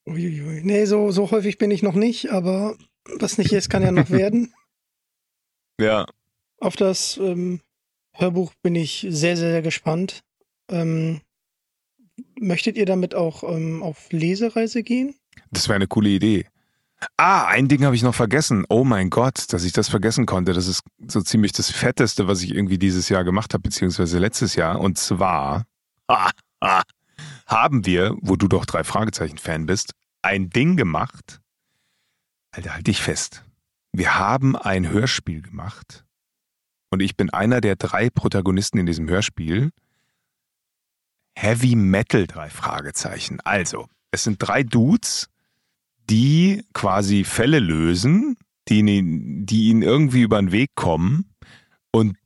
Uiuiui. Nee, so, so häufig bin ich noch nicht, aber was nicht ist, kann ja noch werden. Ja. Auf das ähm, Hörbuch bin ich sehr, sehr, sehr gespannt. Ähm, möchtet ihr damit auch ähm, auf Lesereise gehen? Das wäre eine coole Idee. Ah, ein Ding habe ich noch vergessen. Oh mein Gott, dass ich das vergessen konnte. Das ist so ziemlich das Fetteste, was ich irgendwie dieses Jahr gemacht habe, beziehungsweise letztes Jahr. Und zwar ah, ah, haben wir, wo du doch drei Fragezeichen-Fan bist, ein Ding gemacht. Alter, halt dich fest. Wir haben ein Hörspiel gemacht und ich bin einer der drei Protagonisten in diesem Hörspiel. Heavy Metal drei Fragezeichen. Also, es sind drei Dudes, die quasi Fälle lösen, die, die ihnen irgendwie über den Weg kommen. Und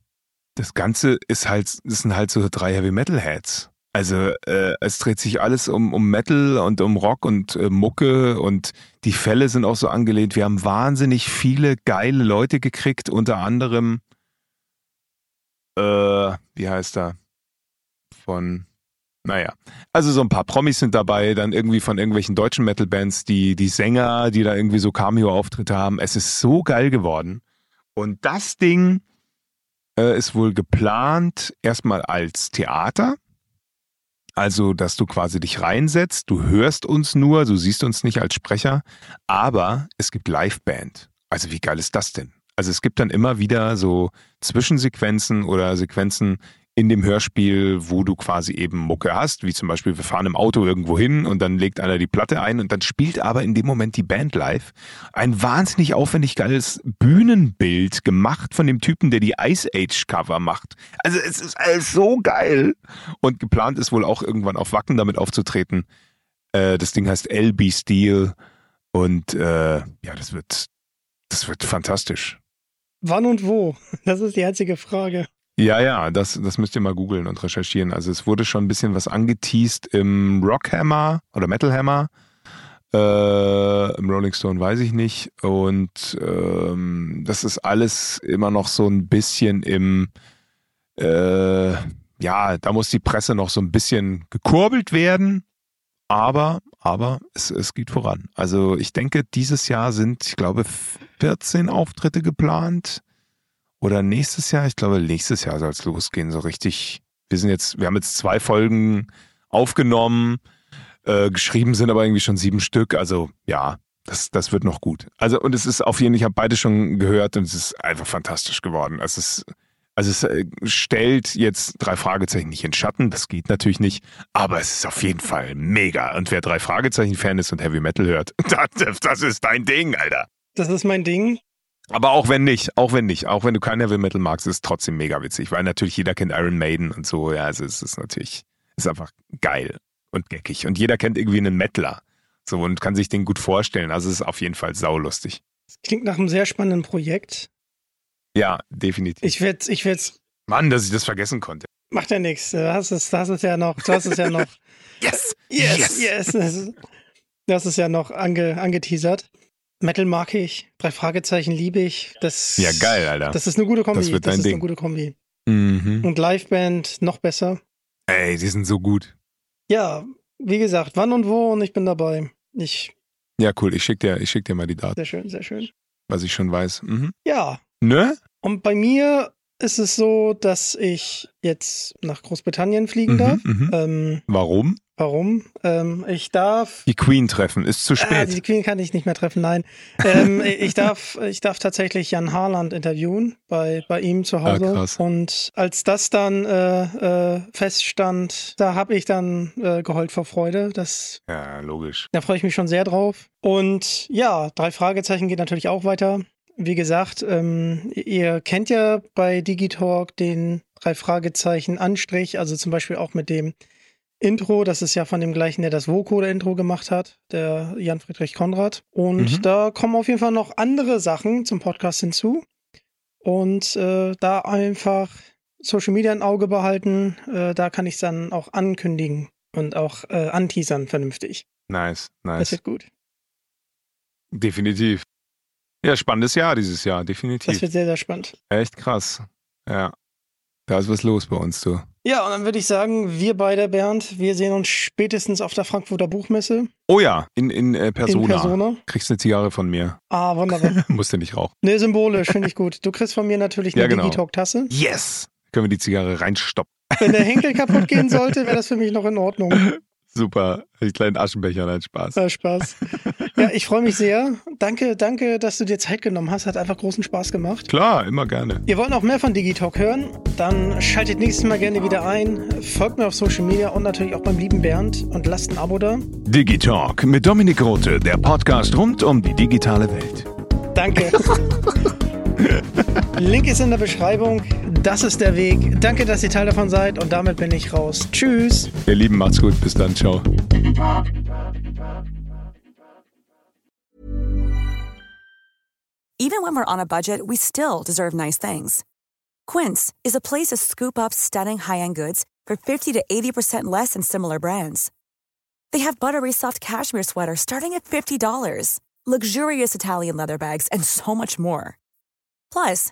das Ganze ist halt, sind halt so drei Heavy Metal Heads. Also äh, es dreht sich alles um, um Metal und um Rock und äh, Mucke und die Fälle sind auch so angelehnt. Wir haben wahnsinnig viele geile Leute gekriegt, unter anderem äh, wie heißt er? Von Naja, also so ein paar Promis sind dabei, dann irgendwie von irgendwelchen deutschen Metal-Bands, die, die Sänger, die da irgendwie so Cameo-Auftritte haben. Es ist so geil geworden. Und das Ding äh, ist wohl geplant erstmal als Theater. Also, dass du quasi dich reinsetzt, du hörst uns nur, du siehst uns nicht als Sprecher, aber es gibt Liveband. Also, wie geil ist das denn? Also, es gibt dann immer wieder so Zwischensequenzen oder Sequenzen, in dem Hörspiel, wo du quasi eben Mucke hast, wie zum Beispiel wir fahren im Auto irgendwo hin und dann legt einer die Platte ein und dann spielt aber in dem Moment die Band live. Ein wahnsinnig aufwendig geiles Bühnenbild gemacht von dem Typen, der die Ice Age Cover macht. Also es ist alles so geil. Und geplant ist wohl auch irgendwann auf Wacken damit aufzutreten. Äh, das Ding heißt LB Steel und äh, ja, das wird, das wird fantastisch. Wann und wo? Das ist die einzige Frage. Ja, ja, das, das müsst ihr mal googeln und recherchieren. Also es wurde schon ein bisschen was angeteased im Rockhammer oder Metal Hammer. Äh, Im Rolling Stone weiß ich nicht. Und ähm, das ist alles immer noch so ein bisschen im, äh, ja, da muss die Presse noch so ein bisschen gekurbelt werden. Aber, aber es, es geht voran. Also ich denke, dieses Jahr sind, ich glaube, 14 Auftritte geplant. Oder nächstes Jahr, ich glaube, nächstes Jahr soll es losgehen, so richtig. Wir sind jetzt, wir haben jetzt zwei Folgen aufgenommen, äh, geschrieben sind aber irgendwie schon sieben Stück. Also ja, das, das wird noch gut. Also, und es ist auf jeden Fall, ich habe beide schon gehört und es ist einfach fantastisch geworden. Es ist, also es äh, stellt jetzt drei Fragezeichen nicht in Schatten, das geht natürlich nicht, aber es ist auf jeden Fall mega. Und wer drei Fragezeichen-Fan ist und Heavy Metal hört, das, das ist dein Ding, Alter. Das ist mein Ding. Aber auch wenn nicht, auch wenn nicht, auch wenn du kein Heavy Metal magst, ist es trotzdem mega witzig, weil natürlich jeder kennt Iron Maiden und so. Ja, also es ist natürlich, ist einfach geil und geckig. Und jeder kennt irgendwie einen Metaler. So und kann sich den gut vorstellen. Also es ist auf jeden Fall saulustig. Das klingt nach einem sehr spannenden Projekt. Ja, definitiv. Ich werde, ich werde. Mann, dass ich das vergessen konnte. Macht ja nichts. Du hast es, das ist ja noch, hast es ja noch. yes, yes, yes. yes. Das ist ja noch ange, angeteasert. Metal mag ich, drei Fragezeichen liebe ich. Das, ja, geil, Alter. Das ist eine gute Kombi. Das wird dein das ist Ding. eine gute Kombi. Mhm. Und Liveband noch besser. Ey, die sind so gut. Ja, wie gesagt, wann und wo und ich bin dabei. Ich. Ja, cool. Ich schick dir, ich schick dir mal die Daten. Sehr schön, sehr schön. Was ich schon weiß. Mhm. Ja. Ne? Und bei mir ist es so, dass ich jetzt nach Großbritannien fliegen Mhm, darf. mhm. Ähm, Warum? Warum? Ähm, ich darf. Die Queen treffen. Ist zu Ah, spät. die Queen kann ich nicht mehr treffen, nein. ähm, ich, darf, ich darf tatsächlich Jan Harland interviewen bei, bei ihm zu Hause. Ah, krass. Und als das dann äh, äh, feststand, da habe ich dann äh, geheult vor Freude. Das, ja, logisch. da freue ich mich schon sehr drauf. Und ja, drei Fragezeichen geht natürlich auch weiter. Wie gesagt, ähm, ihr kennt ja bei Digitalk den drei Fragezeichen Anstrich, also zum Beispiel auch mit dem Intro, das ist ja von dem gleichen, der das Vocoder-Intro gemacht hat, der Jan-Friedrich Konrad. Und Mhm. da kommen auf jeden Fall noch andere Sachen zum Podcast hinzu. Und äh, da einfach Social Media ein Auge behalten, äh, da kann ich es dann auch ankündigen und auch äh, anteasern vernünftig. Nice, Das nice. wird gut. Definitiv. Ja, spannendes Jahr dieses Jahr, Das definitiv. wird sehr, sehr spannend. Echt krass. Ja. Da ist was los bei uns, du. Ja, und dann würde ich sagen, wir beide, Bernd, wir sehen uns spätestens auf der Frankfurter Buchmesse Oh ja, in, in äh, Persona. in Persona. Kriegst eine Zigarre von mir. Ah, wunderbar. Musst du nicht rauchen. ne, symbolisch, finde ich gut. Du kriegst von mir natürlich eine Ja, genau. Digitalk-Tasse. Yes! Können wir die Zigarre reinstoppen. Wenn der Henkel kaputt gehen sollte, wäre das für mich noch in Ordnung. Super. Die kleinen Aschenbecher, nein, Spaß. Äh, Spaß. Ja, ich freue mich sehr. Danke, danke, dass du dir Zeit genommen hast. Hat einfach großen Spaß gemacht. Klar, immer gerne. Ihr wollt noch mehr von Digitalk hören? Dann schaltet nächstes Mal gerne wieder ein. Folgt mir auf Social Media und natürlich auch beim lieben Bernd und lasst ein Abo da. Digitalk mit Dominik Rote, der Podcast rund um die digitale Welt. Danke. Link ist in der Beschreibung. Das ist der Weg. Danke, dass ihr Teil davon seid und damit bin ich raus. Tschüss. Ihr Lieben, macht's gut. Bis dann. Ciao. Even when we're on a budget, we still deserve nice things. Quince is a place to scoop up stunning high-end goods for 50 to 80% less than similar brands. They have buttery soft cashmere sweaters starting at $50, luxurious Italian leather bags, and so much more. Plus,